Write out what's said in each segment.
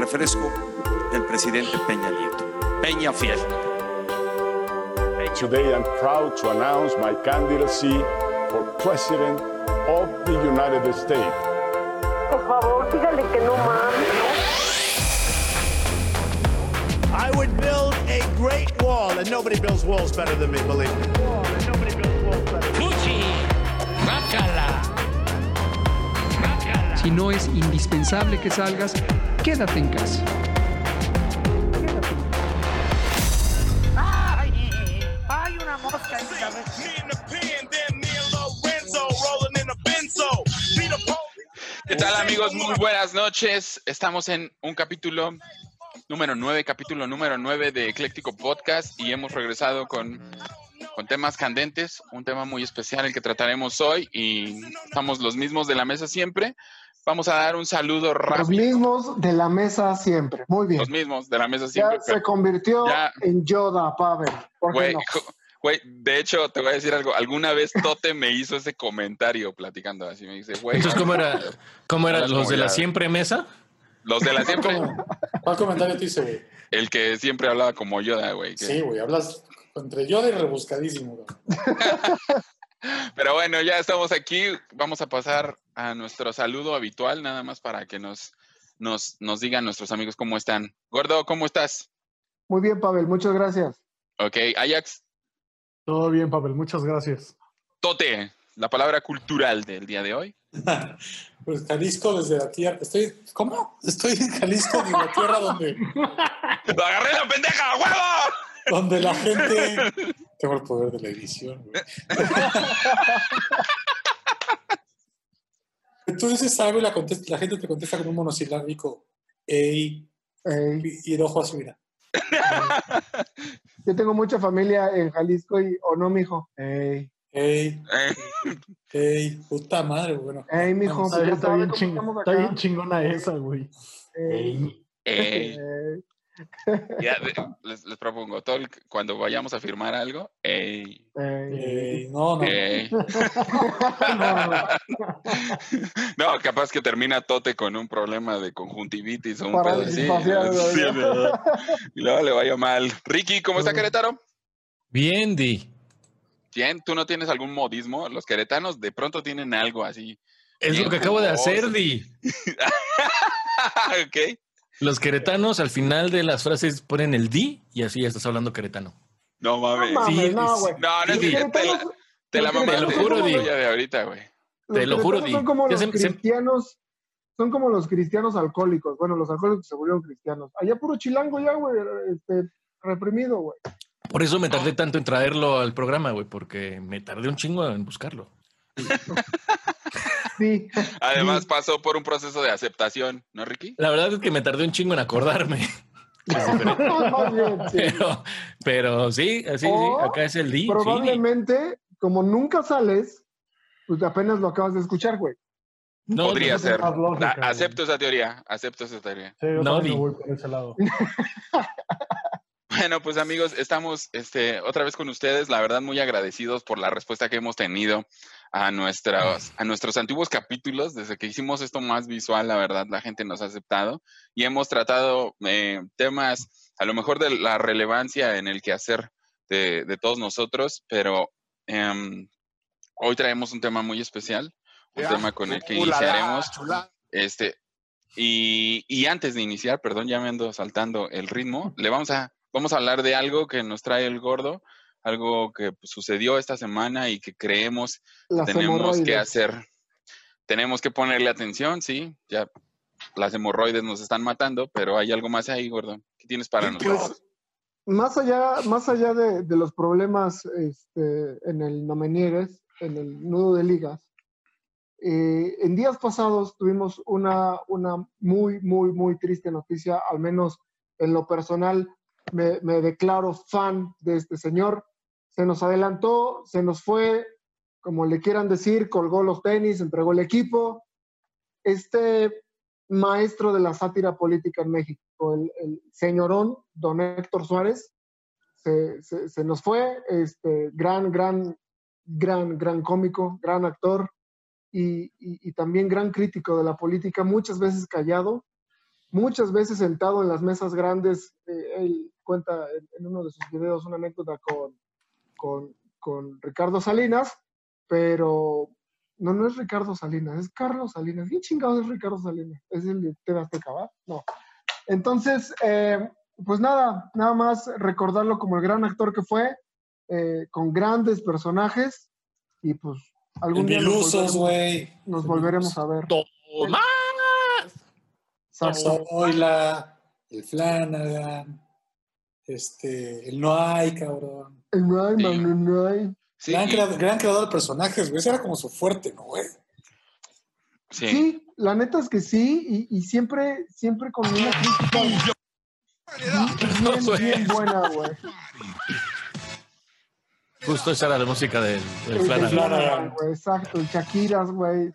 refresco del presidente Peña Nieto. Peña Fiel. Today I'm proud to announce my candidacy for President of the United States. Por favor, dígale que no mames. I would build a great wall, and nobody builds walls better than me, believe me. Fuchi, guácala. Guácala. Si no es indispensable que salgas, quédate en casa. ¡Ay! ¡Hay una mosca ahí, ¿sabes? ¿Qué tal amigos? Muy buenas noches. Estamos en un capítulo número 9, capítulo número 9 de Ecléctico Podcast y hemos regresado con, con temas candentes, un tema muy especial el que trataremos hoy y estamos los mismos de la mesa siempre. Vamos a dar un saludo Los rápido. mismos de la mesa siempre. Muy bien. Los mismos de la mesa Ya siempre. se convirtió Ya. en Yoda, Pavel. ¿Por qué Güey, no? güey, de hecho, te voy a decir algo. Alguna vez Tote me hizo ese comentario platicando así. Me dice, güey. Entonces, ¿cómo era? ¿Cómo era? ¿Los de la ya- siempre mesa? Los de la siempre. ¿Cuál comentario te hice, güey? El que siempre hablaba como Yoda, güey. que- Sí, güey, hablas entre yo y rebuscadísimo, güey. Pero bueno, ya estamos aquí. Vamos a pasar a nuestro saludo habitual, nada más para que nos, nos, nos digan nuestros amigos cómo están. Gordo, ¿cómo estás? Muy bien, Pavel. Muchas gracias. Ok, Ajax, Todo bien, Pavel, muchas gracias. Tote, la palabra cultural del día de hoy. Pues Jalisco desde la tierra. Estoy. ¿Cómo? Estoy en Jalisco desde la tierra donde, ¡Lo agarré la pendeja, huevo! donde la gente. Tengo el poder de la edición, güey. Tú dices algo y la, contesta- la gente te contesta con un monosilábico. Ey, Ey, y el ojo así, mira. yo tengo mucha familia en Jalisco y, o no, mijo. Ey, Ey, Eh, ey, puta madre, güey, bueno. ey, mijo. Vamos, pues está, sabe bien chingona esa, güey. Ey, eh, ey. ya, les, les propongo, todo el- cuando vayamos a firmar algo, ey, Ey. Ey, no, no. ey. No, no. No, capaz que termina Tote con un problema de conjuntivitis o un pedo Parálisis así. Sí, y luego le vaya mal. Ricky, ¿cómo está Querétaro? Bien, Di. Bien, ¿tú no tienes algún modismo? Los queretanos de pronto tienen algo así. Es lo que acabo de hacer, Di. ok. Los queretanos al final de las frases ponen el Di y así ya estás hablando queretano. No mames. No mames, Sí, no, güey. No, no es que te la, queretanos- te la lo juro, Di. de ahorita, güey. Te lo juro, Di. Son como los se- se- cristianos. Son como los cristianos alcohólicos. Bueno, los alcohólicos se volvieron cristianos. Allá puro chilango ya, güey. Este, reprimido, güey. Por eso me tardé tanto en traerlo al programa, güey, porque me tardé un chingo en buscarlo. Sí. Además pasó por un proceso de aceptación, ¿no, Ricky? La verdad es que me tardé un chingo en acordarme. Pero, pero sí, así, sí, acá es el sí. Probablemente, como nunca sales, pues apenas lo acabas de escuchar, güey. No, Podría no, ser. lógica, A- güey. acepto esa teoría, acepto esa teoría. Sí, yo No, voy por ese lado. Bueno, pues amigos, estamos este, otra vez con ustedes. La verdad, muy agradecidos por la respuesta que hemos tenido a nuestros, a nuestros antiguos capítulos. Desde que hicimos esto más visual, la verdad, la gente nos ha aceptado y hemos tratado eh, temas, a lo mejor de la relevancia en el quehacer de, de todos nosotros, pero em, hoy traemos un tema muy especial, un tema con el que iniciaremos. Este, y, y antes de iniciar, perdón, ya me ando saltando el ritmo, le vamos a, vamos a hablar de algo que nos trae el gordo, algo que pues, sucedió esta semana y que creemos Las tenemos que hacer. Tenemos que ponerle atención, sí, ya las hemorroides nos están matando, pero hay algo más ahí, gordo. ¿Qué tienes para nosotros? Pues, más allá, más allá de, de los problemas este, en el no me niegues, en el nudo de ligas, eh, en días pasados tuvimos una, una muy, muy, muy triste noticia, al menos en lo personal me, me declaro fan de este señor. Se nos adelantó, se nos fue, como le quieran decir, colgó los tenis, entregó el equipo. Este maestro de la sátira política en México, el, señorón don Héctor Suárez, se, se- nos fue, este, gran, gran, gran, gran cómico, gran actor y, y- y también gran crítico de la política, muchas veces callado, muchas veces sentado en las mesas grandes. eh, él cuenta en, en uno de sus videos una anécdota con, con, con Ricardo Salinas, pero no, no es Ricardo Salinas, es Carlos Salinas. ¿Quién chingados es Ricardo Salinas? ¿Es el de TV Azteca, va? No. Entonces, eh, pues nada, nada más recordarlo como el gran actor que fue, eh, con grandes personajes, y pues algún El día nos volveremos- güey. nos volveremos a ver. ¡Toma! Exacto. Oila, el Flanagan, este, el No hay, cabrón. El no hay, man, el no hay. Sí, gran, y- gran creador de personajes, güey. Ese era como su fuerte, ¿no, güey? sí. Sí, la neta es que sí, y, y siempre, siempre con una crítica bien, bien, bien buena, güey. Justo esa era la música del, del El de Flanagan. Exacto, el Shakiras, güey.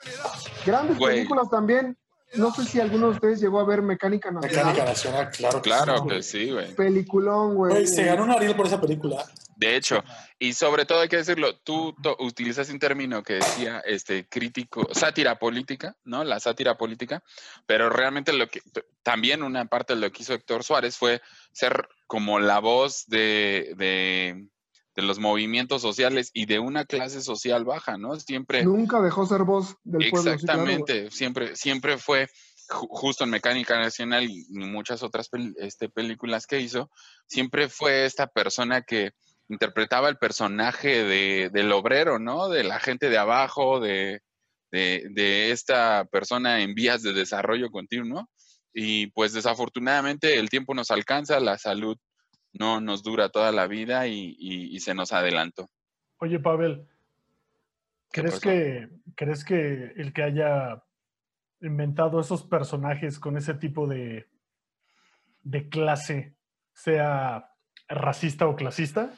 Grandes películas también. No sé si alguno de ustedes llegó a ver Mecánica Nacional. Mecánica Nacional, claro que Claro sí. que sí, güey. Peliculón, güey. Se ganó un Ariel por esa película. De hecho, y sobre todo hay que decirlo, tú utilizas un término que decía este crítico, sátira política, ¿no? La sátira política, pero realmente lo que también una parte de lo que hizo Héctor Suárez fue ser como la voz de, de, de los movimientos sociales y de una clase social baja, ¿no? Siempre Nunca dejó ser voz del pueblo. sí, claro, güey. Exactamente, siempre, siempre fue ju- justo en Mecánica Nacional y muchas otras este, películas que hizo, siempre fue esta persona que interpretaba el personaje de, del obrero, ¿no? De la gente de abajo, de, de, de esta persona en vías de desarrollo continuo. Y pues desafortunadamente el tiempo nos alcanza, la salud no nos dura toda la vida y, y- y se nos adelantó. Oye, Pavel, ¿Qué ¿crees que, ¿crees que el que haya inventado esos personajes con ese tipo de, de clase sea racista o clasista?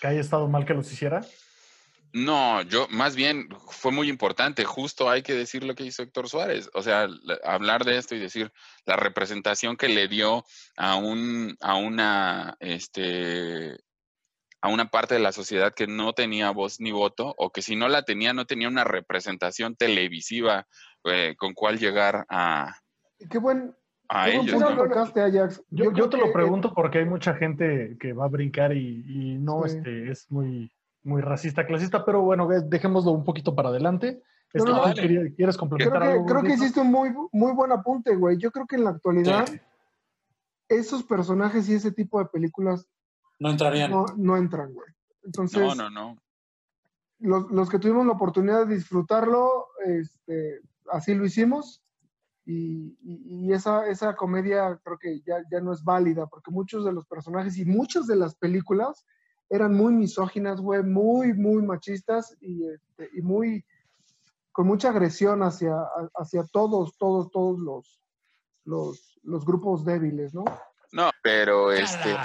¿Que haya estado mal que los hiciera? No, yo más bien fue muy importante, justo hay que decir lo que hizo Héctor Suárez, o sea, la- hablar de esto y decir la representación que le dio a un a una este a una parte de la sociedad que no tenía voz ni voto o que si no la tenía no tenía una representación televisiva eh, con cual llegar a, Qué buen, a ellos. punto ¿no? tocaste, Ajax. Yo, yo creo te que, lo pregunto porque hay mucha gente que va a brincar y, y no Sí. este, es muy, muy racista, clasista, pero bueno, dejémoslo un poquito para adelante. No, que no, quieres Creo complementar que, algo. creo que hiciste un muy, muy buen apunte, güey. Yo creo que en la actualidad Sí. esos personajes y ese tipo de películas No entrarían. no, no entran, güey. Entonces, No, no, no. Los, los que tuvimos la oportunidad de disfrutarlo, este, así lo hicimos. Y, y- y esa, esa comedia creo que ya, ya no es válida, porque muchos de los personajes y muchas de las películas eran muy misóginas, güey, muy, muy machistas y, este, y muy, con mucha agresión hacia, hacia todos, todos, todos los, los, los grupos débiles, ¿no? No, pero este,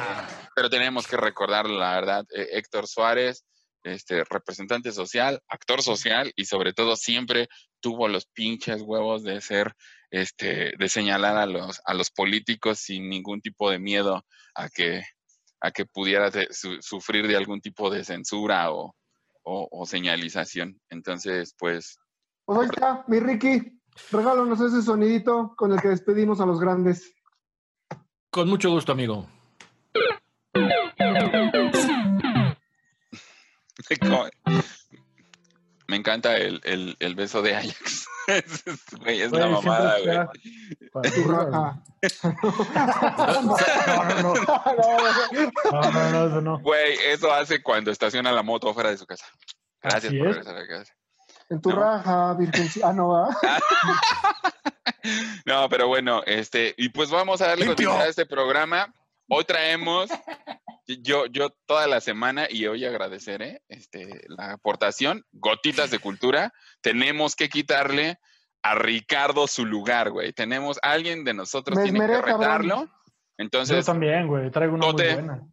pero tenemos que recordar la verdad, eh, Héctor Suárez, este representante social, actor social y sobre todo siempre tuvo los pinches huevos de ser, este, de señalar a los a los políticos sin ningún tipo de miedo a que a que pudiera de- su- sufrir de algún tipo de censura o, o, o señalización. Entonces, pues, Pues ahí está, mi Ricky, regálanos ese sonidito con el que despedimos a los grandes. Con mucho gusto, amigo. me encanta el, el, el beso de Ajax. Es- Güey, es la mamada, güey. No, no, no. No, no, no, eso no. Güey, eso hace cuando estaciona la moto fuera de su casa. Gracias Así por es. regresar a casa. En tu No. raja, virgen. Ah, no, ¿va? No, pero bueno, este, y pues vamos a darle continuidad a este programa. Hoy traemos, yo, yo toda la semana, y hoy agradeceré este, la aportación, gotitas de cultura. Tenemos que quitarle a Ricardo su lugar, güey. Tenemos, alguien de nosotros Me tiene que cabrón. retarlo. Yo Entonces, también, güey. Traigo una Tote. muy buena.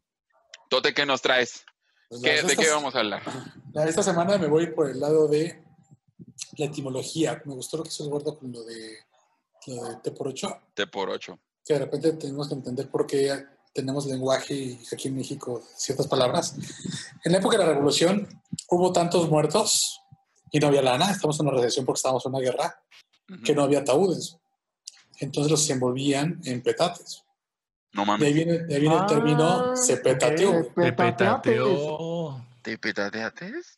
Tote, ¿qué nos traes? Pues, ¿Qué- ¿De qué vamos a hablar? la- Esta semana me voy por el lado de la etimología. Me gustó lo que hizo el gordo con lo de, lo de T por 8. T por ocho. que de repente tenemos que entender por qué tenemos lenguaje y aquí en México ciertas palabras. En la época de la revolución hubo tantos muertos y no había lana. Estamos en una recesión porque estábamos en una guerra Ujú. que no había ataúdes. entonces los envolvían en petates. No De ahí mames. viene, de ahí viene el término Ah, se petateó. Te petateó. ¿Te petateates?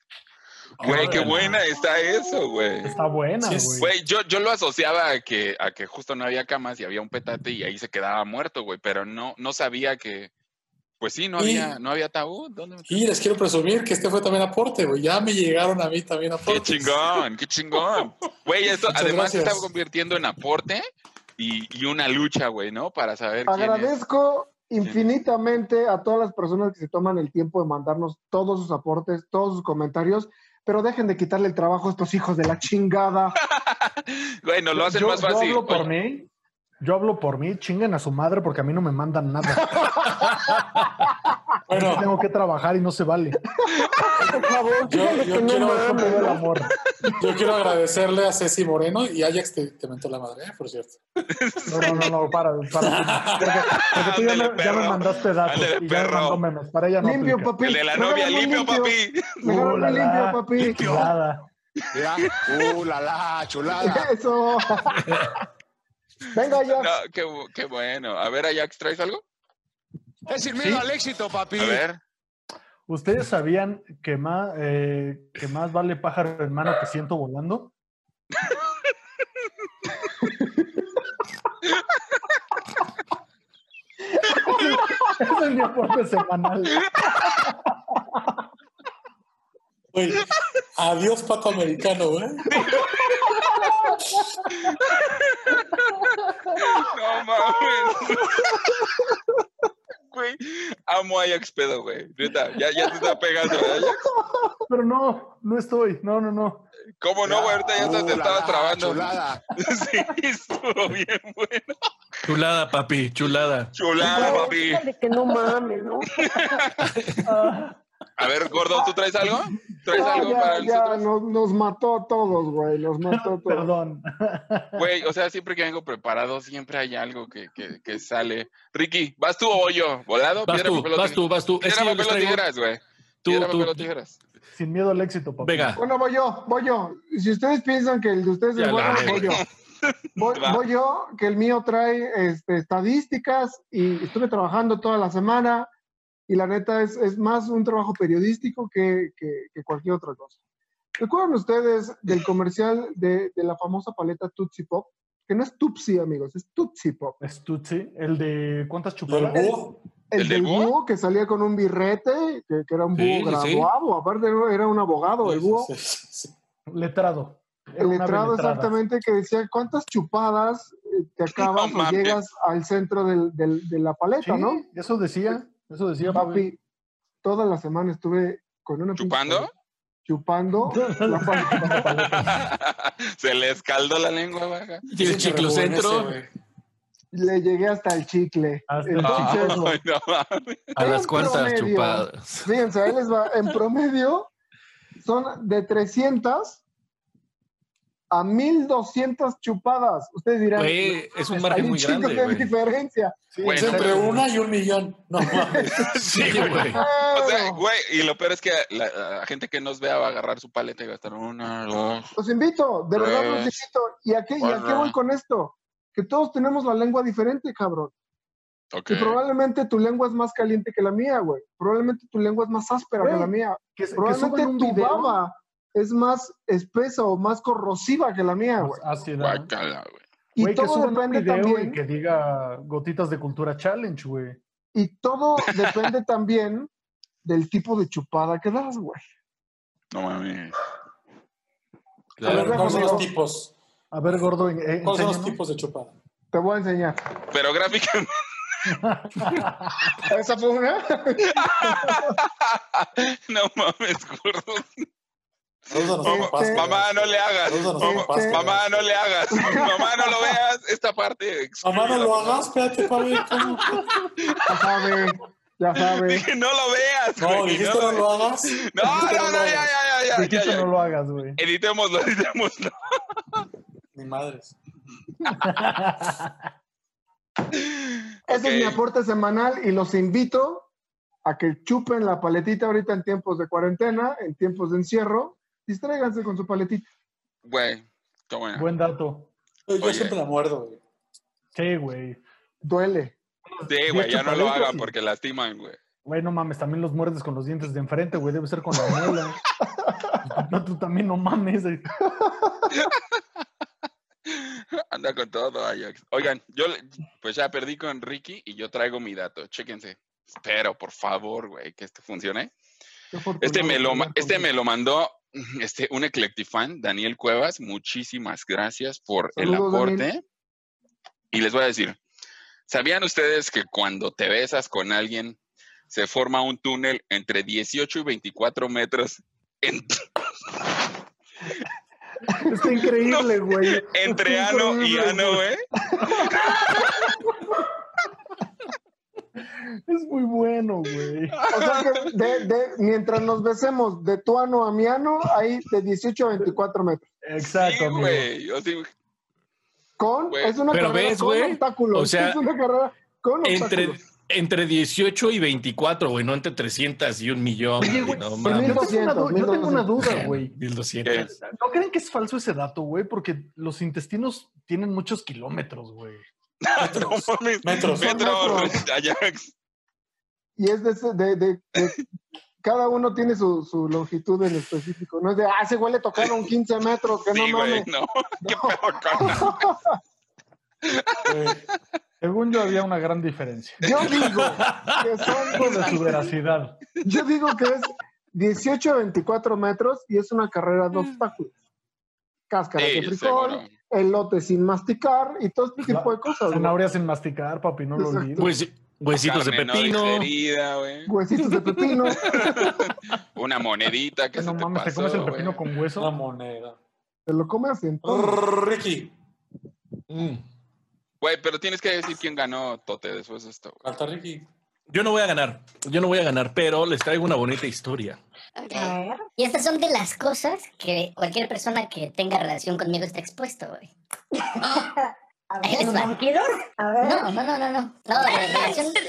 Güey, qué buena está eso, güey. Está buena, Sí, güey. Güey, yo, yo lo asociaba a que, a que justo no había camas y había un petate y ahí se quedaba muerto, güey, pero no, no sabía que, pues sí, no Y- había, no había ataúd. ¿Dónde? Y les quiero presumir que este fue también aporte, güey. Ya me llegaron a mí también Qué aportes. chingón, qué chingón. Güey, esto Muchas además se gracias. está convirtiendo en aporte y, y una lucha, güey, ¿no? Para saber quién es. Agradezco infinitamente a todas las personas que se toman el tiempo de mandarnos todos sus aportes, todos sus comentarios, pero dejen de quitarle el trabajo a estos hijos de la chingada. Nos lo hacen yo, más yo fácil. hablo por Oye, mí. Yo hablo por mí, chinguen a su madre porque a mí no me mandan nada. Bueno, Tengo que trabajar y no se vale. Por favor, Yo- que quiero- agradecerle a Ceci Moreno y Ajax te, te mentó la madre, ¿eh? por cierto. No, no, no, no, para, para. Porque, porque tú ya me, ya me perro. mandaste datos Ándale, y ya me perro. mandó memes. Para ella no Limpio, aplica. papi. el de la novia, Regálame limpio, papi. Uh, la, limpio, papi. Mira, uh, la la, chulada. Eso. Venga, ya. No, qué, bu- qué bueno. A ver, Ajax, ¿traes algo? Es sin miedo al éxito, papi. A ver. ¿Ustedes sabían que más, eh, que más vale pájaro en mano que ciento volando? Ese es mi aporte semanal. Güey, adiós pato americano, güey. No mames. Güey, amo a Ajax pedo, güey. Neta, ya, ya te está pegando, ¿eh, Ajax? Pero no, no estoy. No, no, no. ¿Cómo no, güey? Ahorita ya hasta Uh, te la, trabando. Chulada. Sí, estuvo bien bueno. Chulada, papi, chulada. Chulada, papi. Que no mames, ¿no? A ver, gordo, ¿tú traes algo? ¿Traes Ah, algo ya, para ya, nosotros? nos, nos mató a todos, güey. Nos mató a todos. perdón. Güey, o sea, siempre que vengo preparado, siempre hay algo que, que, que sale. Ricky, ¿vas tú o voy yo? ¿Volado? Vas Piedra, tú, papel vas tijeras. tú, vas tú. Es que papel traigo- tijeras, güey. Tú, Piedra, tú. papel o tijeras. Sin miedo al éxito, papá. Venga. Bueno, voy yo, voy yo. Si ustedes piensan que el de ustedes Ya es bueno, voy yo. Voy, voy yo, que el mío trae este, estadísticas y estuve trabajando toda la semana y la neta es, es más un trabajo periodístico que, que- que cualquier otra cosa. ¿Recuerdan ustedes del comercial de, de la famosa paleta Tootsie Pop? Que no es Tupsi, amigos, es Tootsie Pop. Es Tutsi, el de ¿cuántas ¿Del chupadas? búho? El, ¿El del del búho? búho que salía con un birrete, que, que era un búho sí, sí. graduado, aparte era un abogado, el búho. Sí, sí, sí. Letrado. Era El letrado exactamente que decía cuántas chupadas eh, te acabas No o llegas al centro del- del- de la paleta, Sí, ¿no? eso decía. Eso decía. Papi, toda la semana estuve con una ¿Chupando? chupando la paleta. Se le escaldó la lengua, baja. Y el chiclocentro. Le llegué hasta el chicle. Hasta el el chicle. Ay, no mames. a las cuantas chupadas. Fíjense, ahí les va. En promedio son de 300 a 1200 chupadas. Ustedes dirán, Güey, es un hay margen un muy chingo grande, de güey. diferencia. Sí, Bueno, Es entre una y un millón. No mames. Sí, güey. O sea, güey, y lo peor es que la, la gente que nos vea va a agarrar su paleta y va a estar una, dos. los invito, de verdad los invito. ¿Y a qué, y a qué voy con esto? Que todos tenemos la lengua diferente, cabrón. Ok. Y probablemente tu lengua es más caliente que la mía, güey. Probablemente tu lengua es más áspera que la mía. Que, que Probablemente un tu video. baba es más espesa o más corrosiva que la mía, güey. Ácida. Guácala, güey. Y que todo un depende video también. y que diga gotitas de cultura challenge, güey. Y todo depende también del tipo de chupada que das, güey. No mames. A ver, ¿cuáles son los tipos? A ver, gordo, eh, ¿Cuáles son los tipos de chupada? Te voy a enseñar. Pero gráficamente. ¿Esa fue una? no mames, gordo. Saludos a Este- nuestros papás. Mamá, no le hagas. Mamá, papás. mamá, no le hagas. Mamá, no lo veas. Esta parte. Mamá, no lo hagas, espérate, Fabi. Ya sabe, ya sabe. Dije, no lo veas. No, güey, dijiste no lo hagas. No, no, no, ya, ya, ya, ya, ya, Dijiste ya. no lo hagas, güey. Editémoslo, editémoslo. Ni madres. Ese es mi aporte semanal y los invito a que chupen la paletita ahorita en tiempos de cuarentena, en tiempos de encierro. Distráiganse con su paletita. Güey, qué bueno. Buen dato. Yo, Oye. siempre la muerdo, güey. Sí, güey. Duele. Sí, güey, ya no lo hagan y- porque lastiman, güey. Güey, no mames, también los muerdes con los dientes de enfrente, güey. Debe ser con la muela. no, tú también no mames. eh. Anda con todo, Ajax. Oigan, yo pues ya perdí con Ricky y yo traigo mi dato. Chéquense. Espero, por favor, güey, que esto funcione. Este me lo, este me lo mandó este, un Eclectifan, Daniel Cuevas. Muchísimas gracias por el aporte. Daniel. Y les voy a decir, ¿sabían ustedes que cuando te besas con alguien se forma un túnel entre 18 y 24 metros en- Está increíble, güey. entre Está ano y ano, güey? Es muy bueno, güey. O sea que de, de- mientras nos besemos de tu ano a mi ano, hay de 18 a 24 metros. Exacto, güey. Sí, Con, es una Pero carrera ves, con güey, obstáculos. o sea, es una carrera con Entre, obstáculos. entre 18 y 24, güey, no entre 300 y un millón. Oye, güey, no yo tengo una, yo tengo una duda, 1200. güey. 1200. ¿No creen que es falso ese dato, güey? Porque los intestinos tienen muchos kilómetros, güey. No. Metros. Metros, Ajax. Y es de, ese- de, de- de- cada uno tiene su, su longitud en específico. No es de, ah, ese güey le tocaron 15 metros, que Sí, no mames. no. Qué Según yo había una gran diferencia. Yo digo que Con de son, su veracidad. yo digo que es 18 a 24 metros y es una carrera de obstáculos. Cáscaras Sí, de frijol. Elote sin masticar y todo este tipo de cosas. Zanahoria sin masticar, papi, no lo Exacto. olvides. Pues, huesitos de Carne no pepino. digerida, güey. Huesitos de pepino. Una monedita que no se te mames, te pasó, comes el pepino con Una hueso. moneda. Te lo comes en todo. Ricky. Mm. Güey, pero tienes que decir quién ganó, Tote, después de esto. güey. Falta Ricky. Yo no voy a ganar, yo no voy a ganar, pero les traigo una bonita historia. Ok. Y estas son de las cosas que cualquier persona que tenga relación conmigo está expuesto, güey. Les va. ¿Tranquilos? A ver. No, no, no, no, no. No, de relación.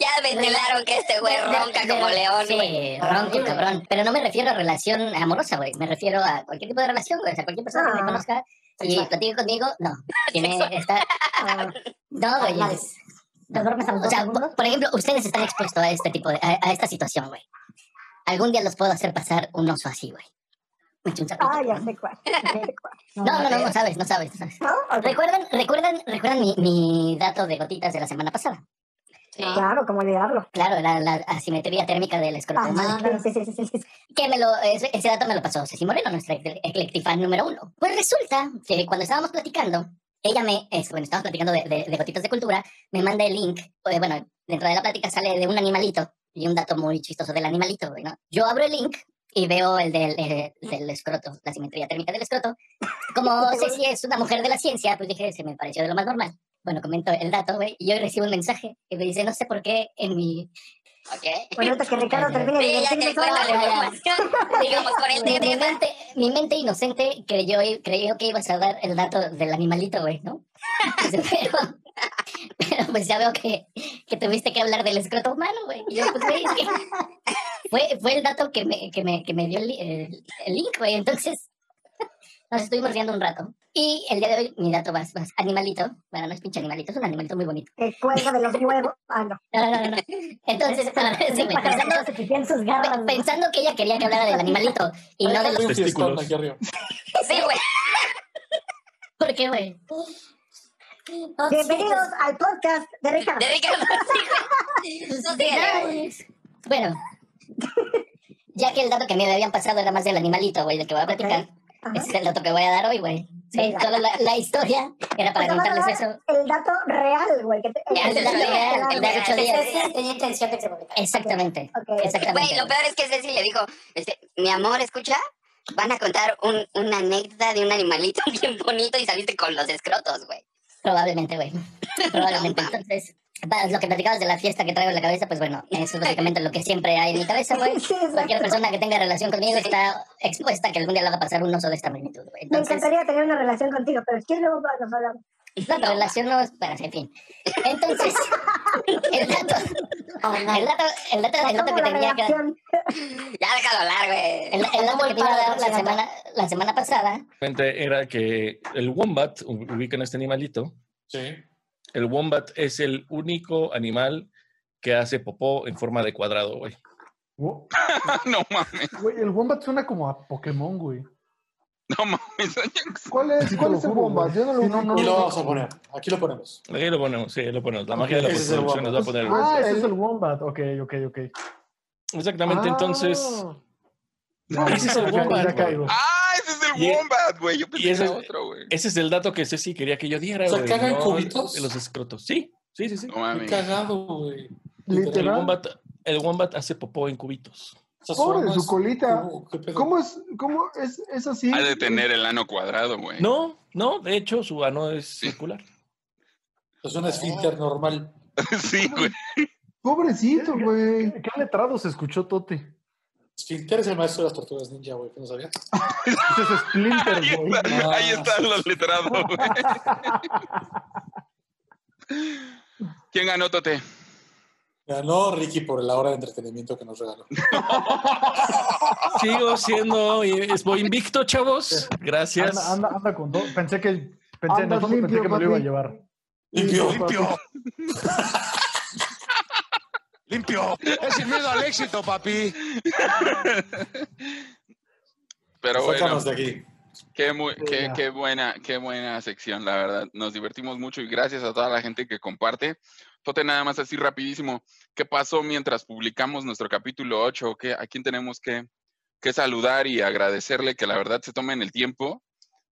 Ya ventilaron que este güey ronca como león, Sí, güey. ronco, cabrón. Pero no me refiero a relación amorosa, güey. Me refiero a cualquier tipo de relación, güey. O sea, cualquier persona que me Ah. conozca y platique conmigo, no. Tiene está. Ah, No, güey. Vale. es- ¿Te duermes a los O sea, segundos? por, ejemplo, ustedes están expuestos a este tipo de, a, a esta situación, güey. Algún día los puedo hacer pasar un oso así, güey. Ah, ya sé cuál. ya sé cuál. No, no, no, no sabes, no sabes, no sabes. ¿No? Ok. ¿Recuerdan, recuerdan, recuerdan mi, mi dato de gotitas de la semana pasada? Claro, como olvidarlo. Claro, era la asimetría térmica del escroto Ah, claro, sí, sí, sí, sí, sí. Que me lo, ese, ese dato me lo pasó Ceci Moreno, nuestra ecle- eclectifan número uno. Pues resulta que cuando estábamos platicando, ella me, es, bueno, estábamos platicando de, de- de gotitas de cultura, me manda el link, eh, bueno, dentro de la plática sale de un animalito y un dato muy chistoso del animalito, ¿no? Yo abro el link y veo el del, eh, del escroto, la simetría térmica del escroto. Como Ceci es una mujer de la ciencia, pues dije, se me pareció de lo más normal. Bueno, comento el dato, güey, y hoy recibo un mensaje que me dice, no sé por qué en mi... Ok. Bueno, que Ricardo termine de Sí, ya que decirme cuenta la información. Digamos por el Mi, mente, mi mente inocente creyó, creyó que ibas a dar el dato del animalito, güey, ¿no? Pero, pero pues ya veo que, que tuviste que hablar del escroto humano, güey. Y yo, pues, güey, es que fue, fue el dato que me, que me, que me dio el, el- el link, güey. Entonces, nos estuvimos riendo un rato. Y el día de hoy, mi dato más, más animalito, bueno, no es pinche animalito, es un animalito muy bonito. El cuello de los huevos. Ah, no. No, no, no, no. Entonces, sí, pensando, sus pensando que ella quería que hablara del animalito y no de los... testículos. Sí, güey. ¿Por qué, güey? Bienvenidos al podcast de Ricardo. De Ricardo. Sí, síguele, güey. Bueno, ya que el dato que me habían pasado era más del animalito, güey, del que voy a platicar, Ajá. ese es el dato que voy a dar hoy, güey. Sí, Venga. solo la, la historia era para a contarles eso. El dato real, güey. que te- El dato real, el de ocho días. Tenía intención de que se publicara. Exactamente, Ok, ok. exactamente. Güey, lo peor es que Ceci le dijo, este, mi amor, escucha, van a contar un, una anécdota de un animalito bien bonito y saliste con los escrotos, güey. Probablemente, güey. Probablemente. Entonces, lo que platicabas de la fiesta que traigo en la cabeza, pues bueno, eso es básicamente lo que siempre hay en mi cabeza, güey. Sí, exacto. Cualquier persona que tenga relación conmigo está expuesta a que algún día le va a pasar un oso de esta magnitud, güey. Me Entonces, encantaría tener una relación contigo, pero es que luego nos hablamos. No, la relación no es. Bueno, en fin. Entonces, el dato. El dato, el dato, el dato que tenía que dar. Ya déjalo hablar, güey. El, el dato que te iba a dar la semana, la semana pasada. Era que el wombat, ubican este animalito, Sí. El wombat es el único animal que hace popó en forma de cuadrado, güey. No mames, Güey, el Wombat suena como a Pokémon, güey. no mames. ¿Cuál es, cuál es el güey. Yo no lo Sí, no, ubico. Aquí lo vamos a poner. Aquí lo ponemos. Ahí lo ponemos, sí, ahí lo ponemos. La magia de la postproducción nos va a wombat. poner. Ah, ese es el Wombat. Ok, ok, ok. Exactamente, entonces. Ah. Ese es el Ya- ya wombat. güey. caigo. Ah, ese es el Y- Wombat, güey. Yo y pensé que ese- era otro, güey. Ese es el dato que Ceci quería que yo diera, O sea, güey. ¿caga en no cubitos? de los escrotos. Sí, sí, sí, sí. No Qué mames. cagado, güey. El Literal. wombat, el wombat hace popó en cubitos. Pobre su colita. ¿Cómo es, cómo es, es así? Ha de tener el ano cuadrado, güey. No, no, de hecho, su ano es circular. Es un esfínter normal. sí, güey. Pobrecito, güey. ¿Qué, qué letrado se escuchó Tote? Esfínter es el maestro de las tortugas ninja, güey. ¿No sabías? Ese es Splinter, Ahí, güey. está, ahí están los letrados, güey. ¿Quién ganó, Tote? Ganó Ricky por la hora de entretenimiento que nos regaló. Sigo siendo, es- voy invicto, chavos. Gracias. Anda, anda, anda con todo. Pensé que, pensé, en que me lo iba a llevar. Limpio, limpio. Limpio. Es sin miedo al éxito, papi. Pero bueno, Sácanos de aquí. qué, muy- qué, qué buena, qué buena sección, la verdad. Nos divertimos mucho y gracias a toda la gente que comparte. Tote, nada más así rapidísimo. ¿Qué pasó mientras publicamos nuestro capítulo 8? ¿Qué, ¿A quién tenemos que, que saludar y agradecerle que la verdad se tomen el tiempo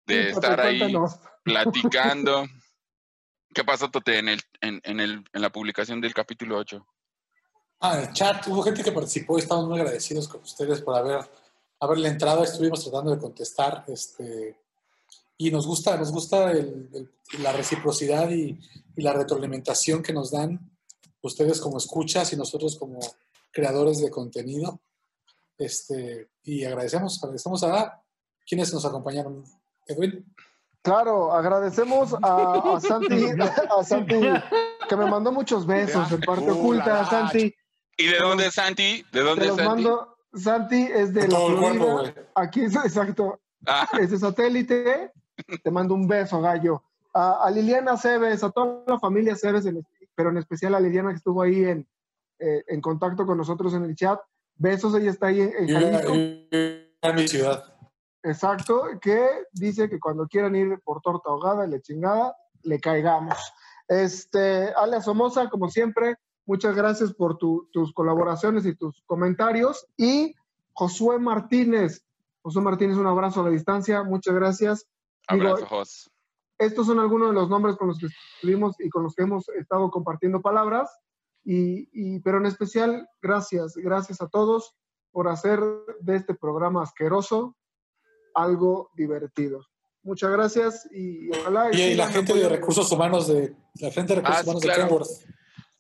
de Sí, estar ahí cuéntanos. platicando? ¿Qué pasó, Tote, en, el, en, en, el, en la publicación del capítulo 8? Ah, en el chat hubo gente que participó y estamos muy agradecidos con ustedes por haber haberle entrado. Estuvimos tratando de contestar. Este, y nos gusta, nos gusta el- el- la reciprocidad y, y la retroalimentación que nos dan ustedes como escuchas y nosotros como creadores de contenido. Este, y agradecemos, agradecemos a quienes nos acompañaron. Edwin. Claro, agradecemos a, a Santi, a Santi, que me mandó muchos besos en parte oculta. la. Santi, ¿Y de dónde es Santi? ¿De te dónde es los Santi? mando. Santi es de la todo cuerpo. Aquí es exacto. Ah, Es de satélite. Te mando un beso, gallo. A, a Liliana Cebes, a toda la familia Cebes, en- pero en especial a Liliana que estuvo ahí en, eh, en contacto con nosotros en el chat. Besos, ella está ahí en, en Jalisco. en mi ciudad. Exacto, que dice que cuando quieran ir por torta ahogada y la chingada, le caigamos. Este, Ale Somoza, como siempre, muchas gracias por tu- tus colaboraciones y tus comentarios. Y Josué Martínez, Josué Martínez, un abrazo a la distancia, muchas gracias. Digo, abrazo, Jos. estos son algunos de los nombres con los que estuvimos y con los que hemos estado compartiendo palabras, y, y- pero en especial, gracias, gracias a todos por hacer de este programa asqueroso algo divertido. Muchas gracias y ojalá... Y, y la gente de recursos humanos de la gente de recursos Ah, humanos claro. de Kenworth.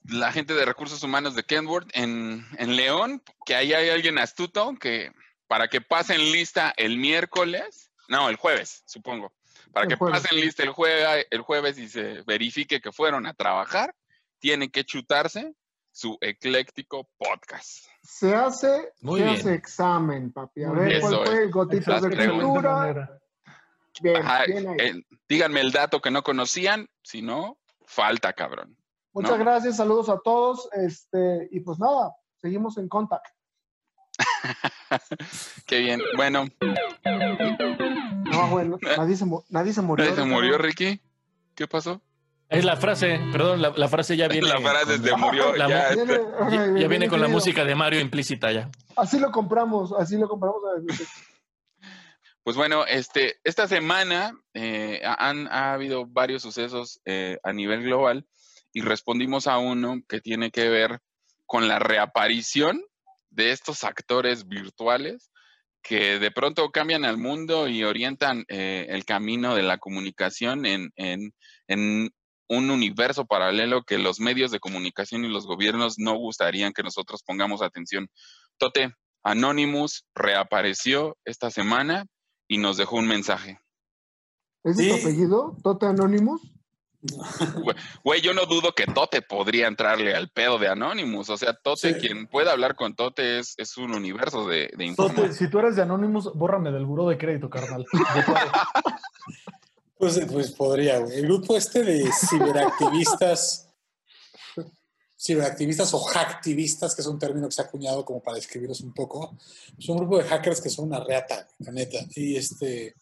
La gente de recursos humanos de Kenworth en, en León, que ahí hay alguien astuto que para que pasen lista el miércoles, no, el jueves, supongo, para El que jueves. pasen lista el jueves, el jueves y se verifique que fueron a trabajar, tienen que chutarse su ecléctico podcast. Se hace, Muy se bien. hace examen, papi. A ver cuál fue el gotitas de cultura. manera. Bien, Ajá, bien ahí. eh, díganme el dato que no conocían, si no, falta, cabrón. Muchas ¿no? gracias, saludos a todos. Este, y pues nada, seguimos en contacto. Qué bien. Bueno, No, bueno, nadie se, mu- nadie se murió. ¿se Ricardo. murió Ricky? ¿Qué pasó? Es la frase, perdón, la, la frase ya viene. La frase con- se murió. la- ya, Viene- este, ok, ya, ya viene con la música de Mario implícita ya. Así lo compramos, así lo compramos. Pues bueno, este, esta semana eh, han ha habido varios sucesos eh, a nivel global y respondimos a uno que tiene que ver con la reaparición de estos actores virtuales que de pronto cambian al mundo y orientan eh, el camino de la comunicación en, en, en un universo paralelo que los medios de comunicación y los gobiernos no gustarían que nosotros pongamos atención. Tote, Anonymous reapareció esta semana y nos dejó un mensaje. ¿Ese es tu Sí. apellido? ¿Tote Anonymous? Güey, yo no dudo que Tote podría entrarle al pedo de Anonymous. O sea, Tote, Sí. quien pueda hablar con Tote es, es un universo de, de Tote, información. si tú eres de Anonymous, bórrame del buró de crédito, carnal. Pues, pues podría, güey. El grupo este de ciberactivistas, ciberactivistas o hacktivistas, que es un término que se ha acuñado como para describirlos un poco, es un grupo de hackers que son una reata, la neta. Y este,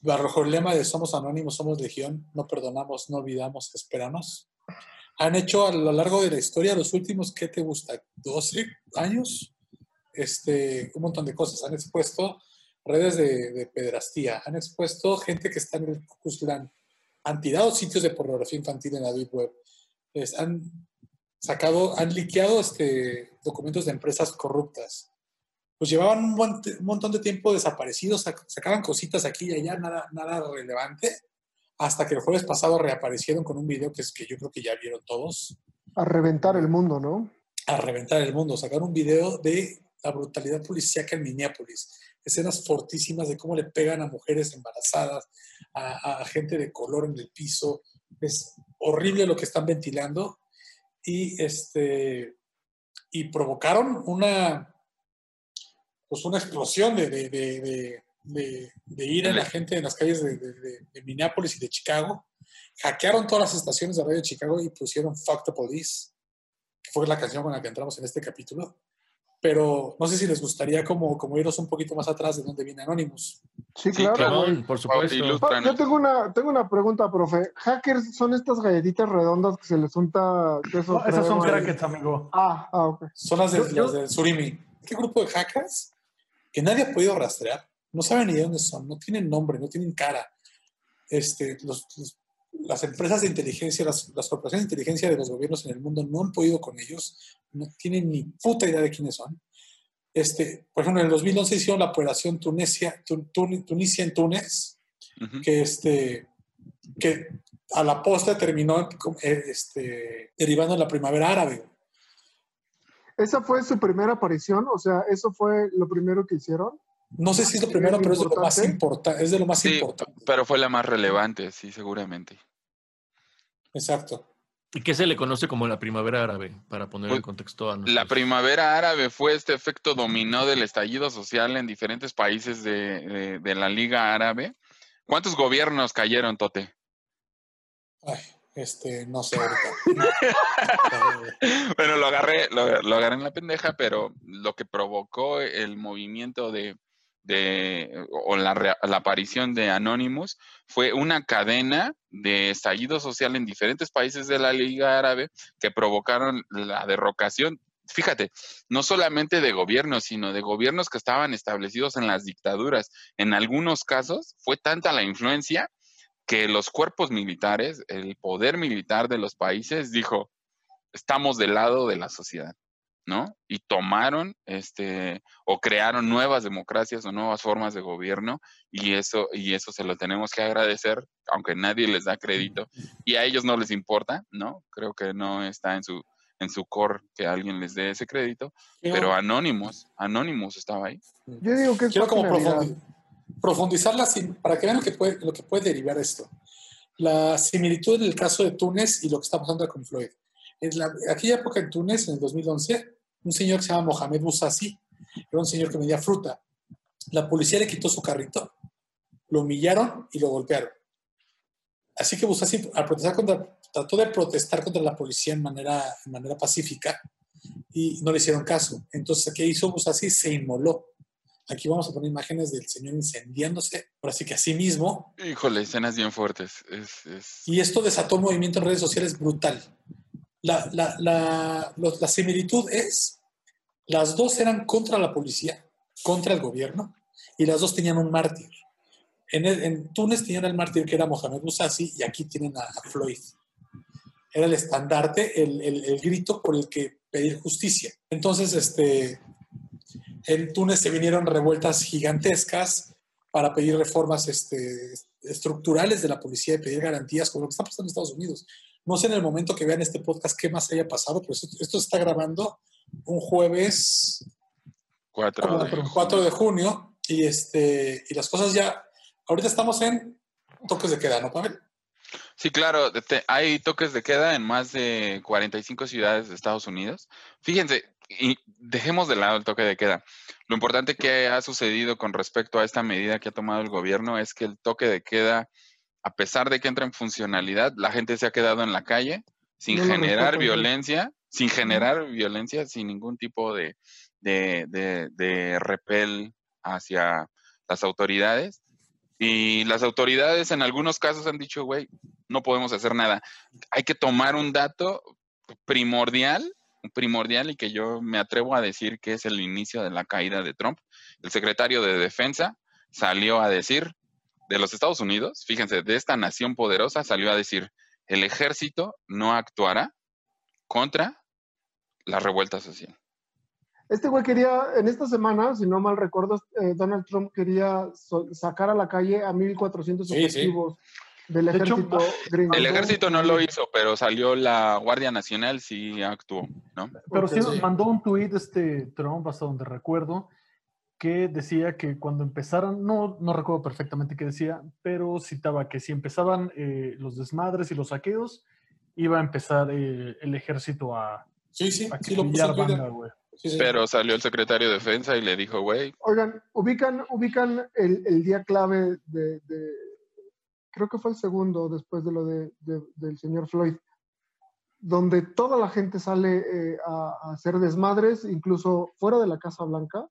bajo el lema de somos anónimos, somos legión, no perdonamos, no olvidamos, esperamos. Han hecho a lo largo de la historia, los últimos, ¿qué te gusta? ¿12 años? Este, un montón de cosas. Han expuesto redes de, de pedrastía, han expuesto gente que está en el Klan, han tirado sitios de pornografía infantil en la Web, han sacado, han liqueado este, documentos de empresas corruptas. Pues llevaban un, mon- un montón de tiempo desaparecidos, sac- sacaban cositas aquí y allá, nada, nada relevante, hasta que el jueves pasado reaparecieron con un video que es que yo creo que ya vieron todos, A reventar el mundo, ¿no? a reventar el mundo. Sacaron un video de la brutalidad policíaca en Minneapolis. Escenas fortísimas de cómo le pegan a mujeres embarazadas, a, a gente de color en el piso. Es horrible lo que están ventilando. Y, este, y provocaron una, pues una explosión de, de, de, de, de- de ira en la gente en las calles de, de- de- de Minneapolis y de Chicago. Hackearon todas las estaciones de radio de Chicago y pusieron Fuck the Police que fue la canción con la que entramos en este capítulo. Pero no sé si les gustaría como, como irnos un poquito más atrás de dónde viene Anonymous. Sí, claro. güey. por supuesto. Yo tengo una, tengo una pregunta, profe. ¿Hackers son estas galletitas redondas que se les unta queso? No, esas son crackets, amigo. Ah, ah, ok. Son las, de, Yo- yo- las del Surimi. Este grupo de hackers que nadie ha podido rastrear, no saben ni de dónde son, no tienen nombre, no tienen cara. Este, los- los- las empresas de inteligencia, las, las corporaciones de inteligencia de los gobiernos en el mundo no han podido con ellos, no tienen ni puta idea de quiénes son. Este, por ejemplo, en el 2011 hicieron la operación Tunesia, Tun- Tun- Tunisia en Túnez, que, este, que a la postre terminó eh, este, derivando en la primavera árabe. ¿Esa fue su primera aparición? O sea, ¿eso fue lo primero que hicieron? No sé si es lo primero, pero es de lo más importante. Es de lo más Sí, importante. pero fue la más relevante, sí, seguramente. Exacto. ¿Y qué se le conoce como la primavera árabe? Para poner en Pues, contexto a La primavera árabe fue este efecto dominó del estallido social en diferentes países de, de- de la Liga Árabe. ¿Cuántos gobiernos cayeron, Tote? Ay, este, no sé ahorita. Bueno, lo agarré, lo, lo agarré en la pendeja, pero lo que provocó el movimiento de, de o la, la aparición de Anonymous fue una cadena de estallido social en diferentes países de la Liga Árabe que provocaron la derrocación. Fíjate, no solamente de gobiernos, sino de gobiernos que estaban establecidos en las dictaduras. En algunos casos fue tanta la influencia que los cuerpos militares, el poder militar de los países dijo, estamos del lado de la sociedad, ¿no? Y tomaron, este, o crearon nuevas democracias o nuevas formas de gobierno y eso, y eso se lo tenemos que agradecer, aunque nadie les da crédito y a ellos no les importa, ¿no? Creo que no está en su, en su core que alguien les dé ese crédito, pero Anonymous, Anonymous estaba ahí. Yo digo que es Quiero como profundizar la sim- para que vean lo que, puede, lo que puede derivar esto. La similitud en el caso de Túnez y lo que está pasando con Floyd. En la, aquella época en Túnez, en el 2011, un señor que se llama Mohamed Boussassi, era un señor que vendía fruta. La policía le quitó su carrito, lo humillaron y lo golpearon. Así que Boussassi, al protestar contra, trató de protestar contra la policía en manera, en manera pacífica y no le hicieron caso. Entonces, ¿qué hizo Boussassi? Se inmoló. Aquí vamos a poner imágenes del señor incendiándose, así que a sí mismo. Híjole, escenas bien fuertes. Es, es- Y esto desató un movimiento en redes sociales brutal. La, la, la, los- la similitud es, las dos eran contra la policía, contra el gobierno, y las dos tenían un mártir. En, el- en Túnez tenían el mártir que era Mohamed Boussassi y aquí tienen a, a Floyd. Era el estandarte, el, el- el grito por el que pedir justicia. Entonces, este, en Túnez se vinieron revueltas gigantescas para pedir reformas este, estructurales de la policía y pedir garantías, como lo que está pasando en Estados Unidos. No sé en el momento que vean este podcast qué más haya pasado, pero esto, esto se está grabando un jueves Cuatro de 4 de junio y, este, y las cosas ya, ahorita estamos en toques de queda, ¿no, Pavel? Sí, claro, te- hay toques de queda en más de 45 ciudades de Estados Unidos. Fíjense, y dejemos de lado el toque de queda. Lo importante que ha sucedido con respecto a esta medida que ha tomado el gobierno es que el toque de queda a pesar de que entra en funcionalidad, la gente se ha quedado en la calle sin No generar violencia, sin generar violencia, sin ningún tipo de, de, de, de repel hacia las autoridades. Y las autoridades en algunos casos han dicho, güey, no podemos hacer nada. Hay que tomar un dato primordial, primordial y que yo me atrevo a decir que es el inicio de la caída de Trump. El secretario de Defensa salió a decir de los Estados Unidos, fíjense, de esta nación poderosa salió a decir, el ejército no actuará contra la revuelta social. Este güey quería, en esta semana, si no mal recuerdo, eh, Donald Trump quería so- sacar a la calle a 1.400 Sí, sí. De hecho. El ejército no lo hizo, pero salió la Guardia Nacional, sí actuó, ¿no? Pero sí mandó un tuit este Trump, hasta donde recuerdo, que decía que cuando empezaran, no, no recuerdo perfectamente qué decía, pero citaba que si empezaban eh, los desmadres y los saqueos, iba a empezar eh, el ejército a, Sí, sí, a sí lo banda, güey. Sí, sí. Pero salió el secretario de Defensa y le dijo, güey, Oigan, ubican, ubican el, el día clave de, de- creo que fue el segundo después de lo de, de- del señor Floyd, donde toda la gente sale eh, a, a hacer desmadres, incluso fuera de la Casa Blanca,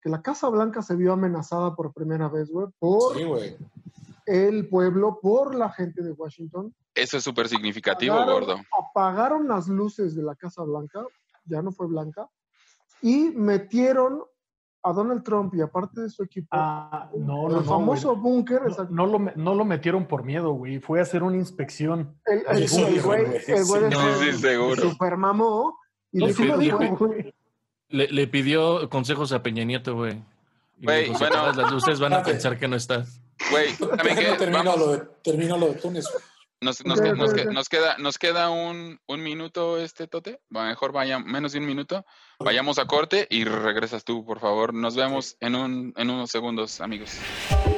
que la Casa Blanca se vio amenazada por primera vez, güey, por Sí, el pueblo, por la gente de Washington. eso es súper significativo, Apagaron- gordo. Apagaron las luces de la Casa Blanca, ya no fue blanca, y metieron a Donald Trump y aparte de su equipo, Ah, no, el no, famoso búnker, No, lo, no lo metieron por miedo, güey. Fue a hacer una inspección. el, el- sí, el güey, el güey sí, sí, seguro. super mamó y No, dijo, sí lo "Güey, dijo, güey". Le, le pidió consejos a Peña Nieto, güey. Y le Güey, dijo, bueno. las luces van a Espérate. pensar que no estás. Güey, ¿saben Déjame qué? termino lo de, termino lo de Túnez. güey. Nos, nos, nos nos queda, nos queda un, un minuto, este Tote. Va, Mejor vaya, menos de un minuto. Vayamos a corte y regresas tú, por favor. Nos vemos en, un, en unos segundos, amigos.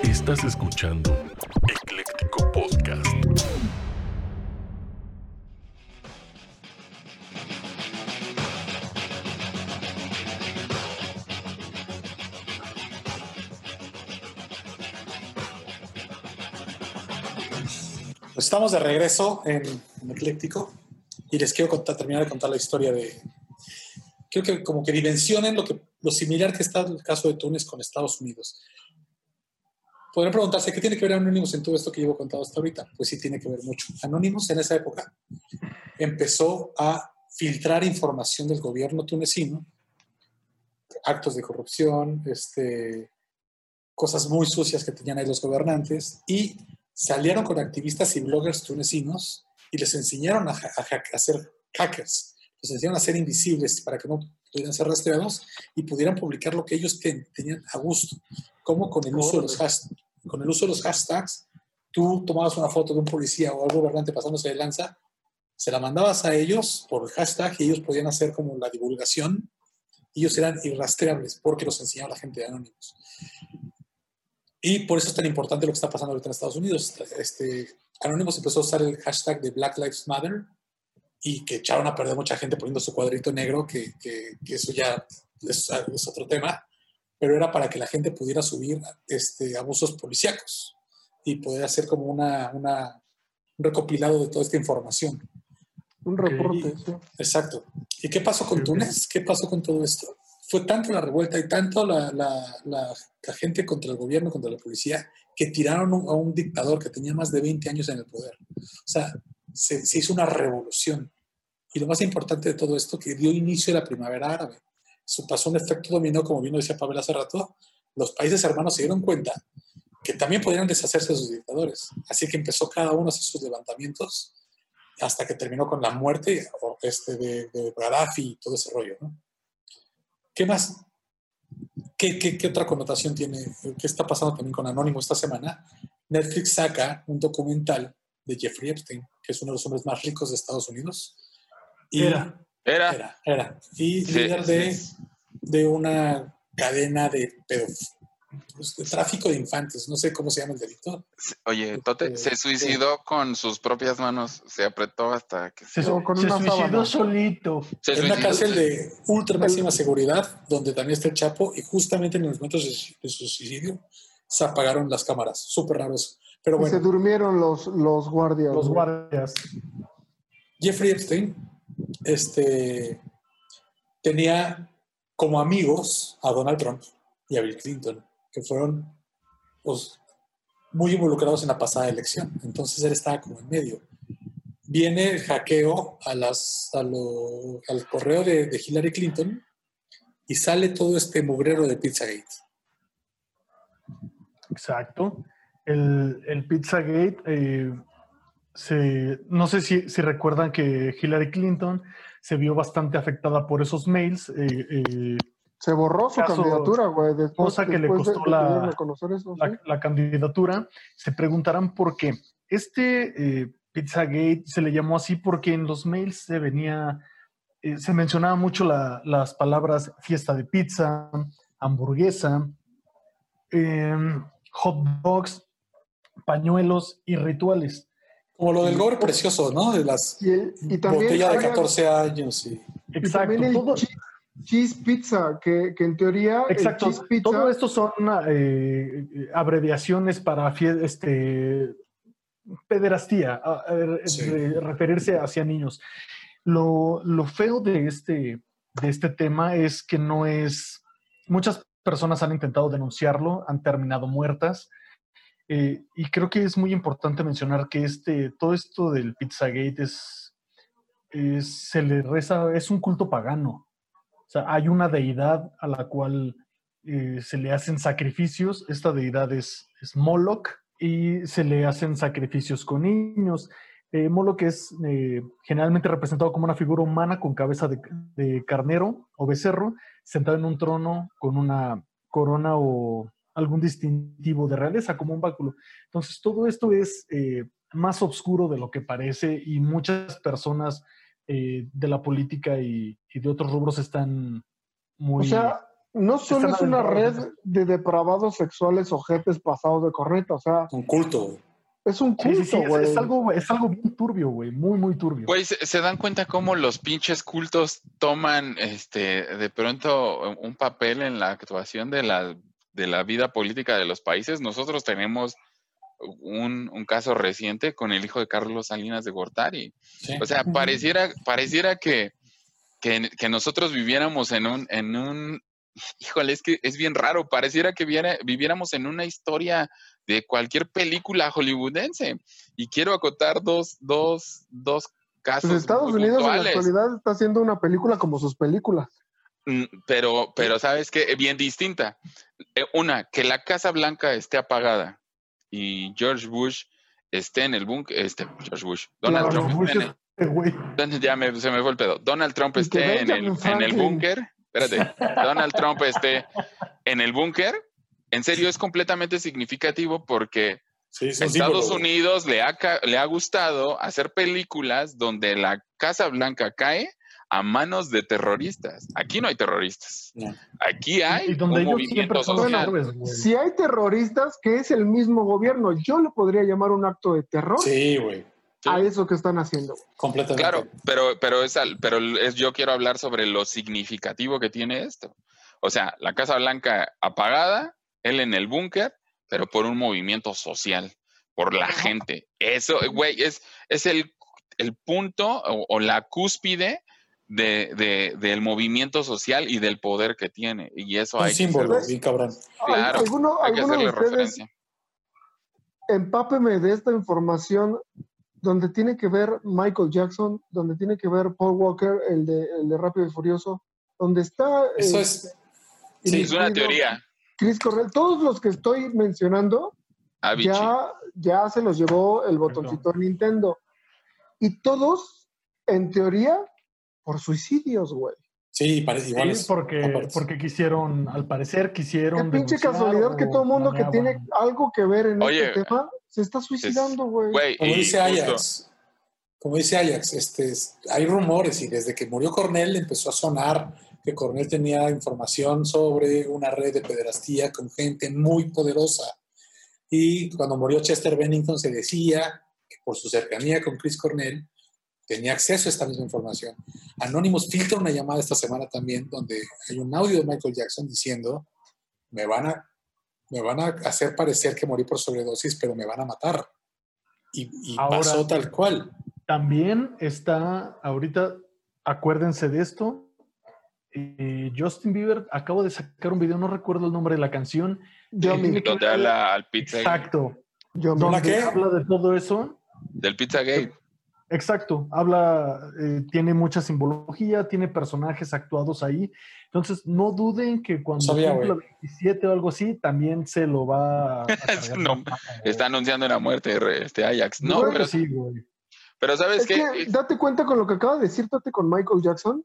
Estás escuchando Estamos de regreso en, en Ecléctico y les quiero terminar de contar la historia de... Quiero que como que dimensionen lo, que, lo similar que está el caso de Túnez con Estados Unidos. Podrían preguntarse, ¿qué tiene que ver Anonymous en todo esto que llevo contado hasta ahorita? Pues sí tiene que ver mucho. Anonymous en esa época empezó a filtrar información del gobierno tunecino, actos de corrupción, este, cosas muy sucias que tenían ahí los gobernantes, y salieron con activistas y bloggers tunecinos y les enseñaron a, a a ser hackers, les enseñaron a ser invisibles para que no pudieran ser rastreados y pudieran publicar lo que ellos ten- tenían a gusto, como con el uso de los hashtags. Con el uso de los hashtags, tú tomabas una foto de un policía o algún gobernante pasándose de lanza, se la mandabas a ellos por el hashtag y ellos podían hacer como la divulgación. y Ellos eran irrastreables porque los enseñaba la gente de Anonymous. Y por eso es tan importante lo que está pasando ahorita en Estados Unidos. Este, Anonymous empezó a usar el hashtag de Black Lives Matter y que echaron a perder mucha gente poniendo su cuadrito negro, que, que- que eso ya es, es otro tema, pero era para que la gente pudiera subir este, abusos policíacos y poder hacer como una, una- un recopilado de toda esta información. Un reporte. Exacto. ¿Y qué pasó con Túnez? ¿Qué pasó con todo esto? Fue tanto la revuelta y tanto la, la- la- la gente contra el gobierno, contra la policía, que tiraron a un dictador que tenía más de 20 años en el poder. O sea, se, se hizo una revolución. Y lo más importante de todo esto, que dio inicio a la primavera árabe. Eso pasó un efecto dominó, como bien lo decía Pavel hace rato. Los países hermanos se dieron cuenta que también podrían deshacerse de sus dictadores. Así que empezó cada uno a hacer sus levantamientos hasta que terminó con la muerte este, de, de Gaddafi y todo ese rollo. ¿no? ¿Qué más? ¿Qué, qué, qué otra connotación tiene? ¿Qué está pasando también con Anónimo esta semana? Netflix saca un documental de Jeffrey Epstein, que es uno de los hombres más ricos de Estados Unidos. Y Era. Era. Era, era. Y Sí, líder sí. de, de una cadena de, pedof- pues, de tráfico de infantes. No sé cómo se llama el delito. Oye, Tote se suicidó con sus propias manos, se apretó hasta que Se, con se una suicidó sábana. solito. se en una cárcel de ultra máxima seguridad, donde también está el Chapo, y justamente en los momentos de, su- de su suicidio se apagaron las cámaras. Súper raro eso. Pero Y bueno. se durmieron los, los guardias. Los güey. guardias. Jeffrey Epstein este, tenía como amigos a Donald Trump y a Bill Clinton, que fueron pues, muy involucrados en la pasada elección. Entonces él estaba como en medio. Viene el hackeo a las, al correo de, Hillary Clinton y sale todo este mugrero de Pizzagate. Exacto. El, Pizzagate, eh, se, no sé si, si recuerdan que Hillary Clinton se vio bastante afectada por esos mails. eh, eh, Se borró su Caso- candidatura, güey. Después, cosa que le después costó de la- eso, la, ¿sí? la candidatura, se preguntarán por qué. Este eh, Pizzagate se le llamó así porque en los mails se venía, eh, se mencionaba mucho la- las palabras fiesta de pizza, hamburguesa, em, hot dogs, pañuelos y rituales. Como lo del gore precioso, ¿no? De las Y, el- y también botella de había- 14 años. Y... Y Exacto. también el todo- cheese, pizza, que, que en teoría Exacto. el pizza Todo esto son eh, abreviaciones para este, pederastía, a- a- re- Sí. re- referirse hacia niños. Lo, lo feo de este, de este tema es que no es... Muchas personas han intentado denunciarlo, han terminado muertas. eh, y creo que es muy importante mencionar que este, todo esto del Pizzagate es, es- se le reza, es un culto pagano. Sea, hay una deidad a la cual eh, se le hacen sacrificios. Esta deidad es, Moloch y se le hacen sacrificios con niños. Eh, Moloch es eh, generalmente representado como una figura humana con cabeza de, carnero o becerro, sentado en un trono con una corona o algún distintivo de realeza, como un báculo. Entonces, todo esto es más oscuro de lo que parece y muchas personas eh, de la política y, y de otros rubros están muy... O sea, no solo es una red de depravados sexuales o jefes pasados de corneta, o sea, Un culto. güey. es un Sí, sí, culto, sí, es, güey. es algo, es algo bien turbio, güey, muy, muy turbio. Güey, ¿se, se dan cuenta cómo los pinches cultos toman este de pronto un papel en la actuación de la, de la vida política de los países? Nosotros tenemos un, un caso reciente con el hijo de Carlos Salinas de Gortari. Sí. O sea, pareciera, pareciera que, que, que nosotros viviéramos en un, en un, híjole, es que es bien raro, pareciera que viera- viviéramos en una historia de cualquier película hollywoodense. Y quiero acotar dos, dos, dos casos. Pues Estados muy Unidos en la actualidad está haciendo una película como sus películas. Mm, Pero, pero sabes que bien distinta. Eh, Una, que la Casa Blanca esté apagada y George Bush esté en el búnker, este George Bush, Donald Claro, Trump Bush esté en el- es- güey. Don- Ya me- se me fue el pedo. Donald Trump esté en el, en el búnker. Espérate. Donald Trump esté en el búnker. En serio, es completamente significativo porque Sí, Estados. Unidos le ha, ca- le ha gustado hacer películas donde la Casa Blanca cae a manos de terroristas. Aquí no hay terroristas. No. Aquí hay Y donde un ellos movimiento social. Si hay terroristas, que es el mismo gobierno, yo le podría llamar un acto de terror Sí, güey. Sí. a eso que están haciendo. Completamente. Claro, pero, pero, es al- pero es, yo quiero hablar sobre lo significativo que tiene esto. O sea, la Casa Blanca apagada, él en el búnker, pero por un movimiento social, por la gente. Eso, güey, es, es el, el punto o, o la cúspide de, de- del movimiento social y del poder que tiene. Y eso Un hay que bien cabrón. Claro, ¿Alguno, hay que de ustedes referencia. empápeme de esta información donde tiene que ver Michael Jackson, donde tiene que ver Paul Walker, el de, el de Rápido y Furioso, donde está Eso eh, es. Sí, es una teoría. Chris Cornell. Todos los que estoy mencionando Avicii. ya, ya se los llevó el botoncito de Nintendo. Y todos, en teoría, por suicidios, güey. Sí, parece Sí, igual. es- porque, porque quisieron, al parecer, Qué quisieron. pinche denunciar casualidad que todo el mundo que tiene algo que ver en Oye, este tema se está suicidando, güey. Güey, Como dice justo- Ajax, como dice Ajax, este, es- hay rumores y desde que murió Cornell empezó a sonar que Cornell tenía información sobre una red de pederastía con gente muy poderosa. Y cuando murió Chester Bennington se decía que por su cercanía con Chris Cornell tenía acceso a esta misma información. Anonymous filtra una llamada esta semana también donde hay un audio de Michael Jackson diciendo, me van a me van a hacer parecer que morí por sobredosis, pero me van a matar. Y, y Ahora- pasó tal cual. También está, ahorita, acuérdense de esto. eh, Justin Bieber acabo de sacar un video, no recuerdo el nombre de la canción. Yo Donde habla al pizza Exacto. Yo Donde qué? habla de todo eso. del Pizzagate. Exacto, habla, eh, tiene mucha simbología, tiene personajes actuados ahí. Entonces, no duden que cuando Sabía, cumpla güey. 27 o algo así, también se lo va a. Güey. Está anunciando la muerte de este Ajax. No, creo pero, que sí, güey. pero ¿sabes Es qué? que date cuenta con lo que acaba de decir con Michael Jackson.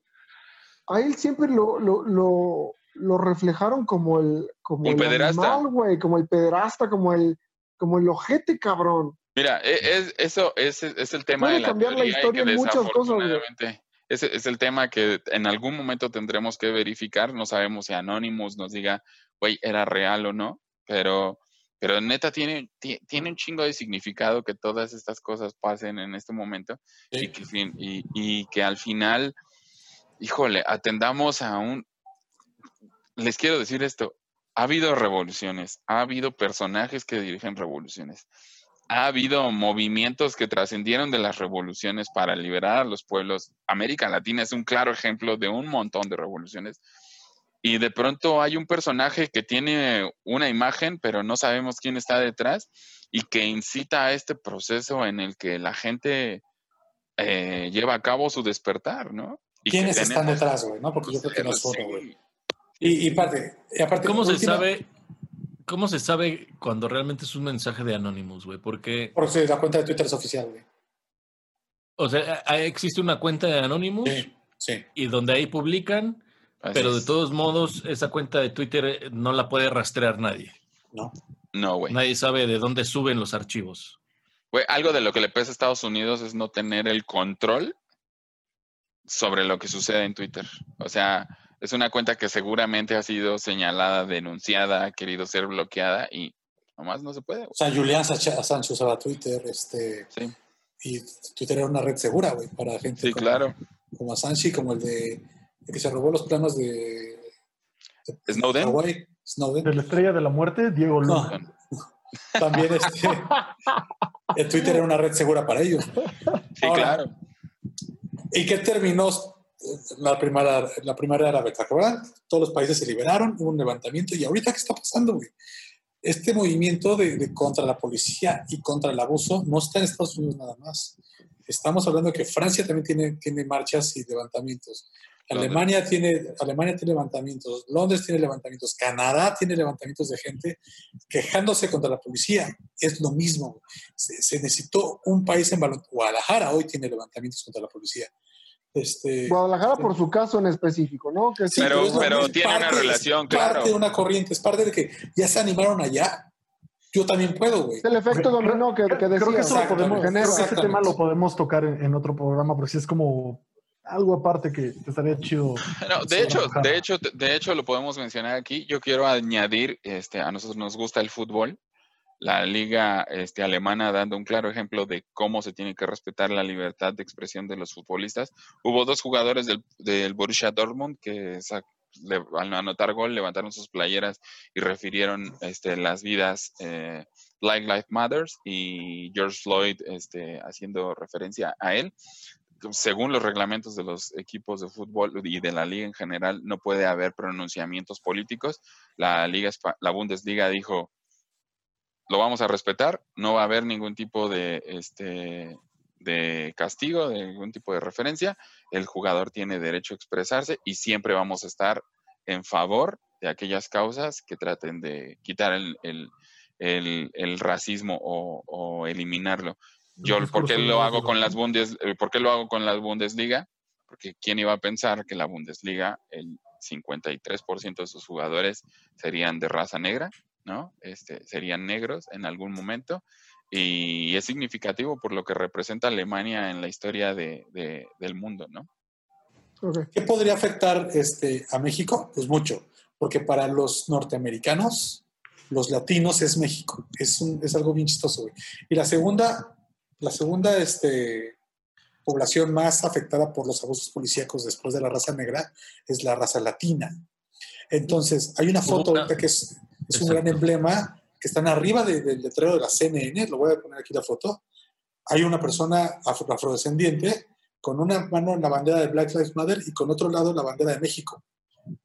A él siempre lo, lo, lo, lo reflejaron como el, como Un el pederasta. animal, güey, como el pederasta, como el, como el ojete, cabrón. Mira, e- es, eso es, es el tema Puede de la cambiar la historia que en muchas cosas, ese es el tema que en algún momento tendremos que verificar. No sabemos si Anonymous nos diga, güey, era real o no, pero, pero neta tiene, ti- tiene un chingo de significado que todas estas cosas pasen en este momento y, que, fin- y, y que al final, híjole, atendamos a un... Les quiero decir esto, ha habido revoluciones, ha habido personajes que dirigen revoluciones, ha habido movimientos que trascendieron de las revoluciones para liberar a los pueblos. América Latina es un claro ejemplo de un montón de revoluciones. Y de pronto hay un personaje que tiene una imagen, pero no sabemos quién está detrás y que incita a este proceso en el que la gente eh, lleva a cabo su despertar, ¿no? Y ¿Quiénes están detrás, güey? ¿no? Porque yo creo que no es Sí. uno, güey. Y, y aparte, y aparte ¿Cómo se última- sabe? ¿Cómo se sabe cuando realmente es un mensaje de Anonymous, güey? Porque, Porque la cuenta de Twitter es oficial, güey. o sea, existe una cuenta de Anonymous Sí. y donde ahí publican, Así pero de todos modos esa cuenta de Twitter eh, no la puede rastrear nadie. No. No, güey. Nadie sabe de dónde suben los archivos. Güey, algo de lo que le pesa a Estados Unidos es no tener el control sobre lo que sucede en Twitter. O sea, es una cuenta que seguramente ha sido señalada, denunciada, ha querido ser bloqueada y nomás no se puede. O sea, Julián Assange usaba Twitter, este, Sí. y Twitter era una red segura, güey, para gente Sí, como, claro. como Assange como el de, el que se robó los planos de, de Snowden. Hawái, Snowden. De la estrella de la muerte, Diego No. Luna. También este, el Twitter era una red segura para ellos. Sí, Ahora, claro. ¿Y qué terminó la primera, la primera árabe? ¿Te acuerdas? Todos los países se liberaron, hubo un levantamiento y ahorita ¿qué está pasando, güey? Este movimiento de, de contra la policía y contra el abuso no está en Estados Unidos nada más. Estamos hablando de que Francia también tiene, tiene marchas y levantamientos. Alemania tiene, Alemania tiene levantamientos, Londres tiene levantamientos, Canadá tiene levantamientos de gente quejándose contra la policía. Es lo mismo. Se, se necesitó un país en. Guadalajara hoy tiene levantamientos contra la policía. Este, Guadalajara por su caso en específico, ¿no? Que sí, Pero- tiene una parte- relación, es parte de una corriente, es parte de que ya se animaron allá. Yo también puedo, güey. el efecto dominó que, que Creo que eso lo podemos, genera. creo que ese tema lo podemos tocar en, en otro programa, porque sí es como algo aparte que estaría chido. No, de hecho, Guadalajara. de hecho, de hecho lo podemos mencionar aquí. Yo quiero añadir, este, a nosotros nos gusta el fútbol, la liga este, alemana dando un claro ejemplo de cómo se tiene que respetar la libertad de expresión de los futbolistas. Hubo dos jugadores del, del Borussia Dortmund que le- al anotar gol levantaron sus playeras y refirieron este, las vidas eh, Black Lives Matters y George Floyd este, haciendo referencia a él según los reglamentos de los equipos de fútbol y de la liga en general, no puede haber pronunciamientos políticos. La liga, la Bundesliga dijo, lo vamos a respetar, no va a haber ningún tipo de, este, de castigo, de ningún tipo de referencia. El jugador tiene derecho a expresarse y siempre vamos a estar en favor de aquellas causas que traten de quitar el, el- el- el racismo o, o eliminarlo. Yo, El ¿por qué lo hago con las Bundes, eh, ¿por qué lo hago con la Bundesliga? Porque quién iba a pensar que la Bundesliga, el 53% de sus jugadores serían de raza negra, ¿no? Este, serían negros en algún momento. Y es significativo por lo que representa Alemania en la historia de- de- del mundo, ¿no? ¿Qué podría afectar este, a México? Pues mucho, porque para los norteamericanos, los latinos es México. Es, un- es algo bien chistoso, güey. Y la segunda, la segunda este, población más afectada por los abusos policíacos después de la raza negra es la raza latina. Entonces, hay una foto una- ahorita que es, Es un gran emblema que están arriba de- del letrero de la CNN. Lo voy a poner aquí la foto. Hay una persona afro- afrodescendiente con una mano en la bandera de Black Lives Matter y con otro lado la bandera de México.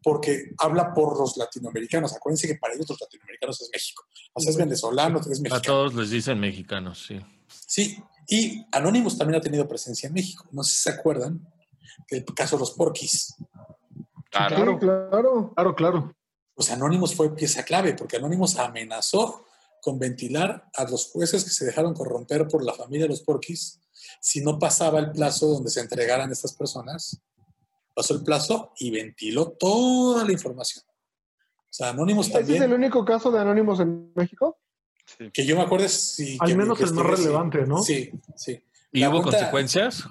Porque habla por los latinoamericanos. Acuérdense que para ellos los latinoamericanos es México. O sea, es venezolano, es A mexicano. todos les dicen mexicanos, sí. Sí, y Anonymous también ha tenido presencia en México. No sé si se acuerdan del caso de los porquis. Claro. Sí, claro. Claro, claro. Pues Anonymous fue pieza clave porque Anonymous amenazó con ventilar a los jueces que se dejaron corromper por la familia de los porquis si no pasaba el plazo donde se entregaran estas personas. Pasó el plazo y ventiló toda la información. O sea, Anonymous ¿Ese es también, el único caso de Anónimos en México? que yo me acuerdo, sí. Al menos el más relevante, ¿no? Sí, sí. ¿Y La hubo cuenta- consecuencias?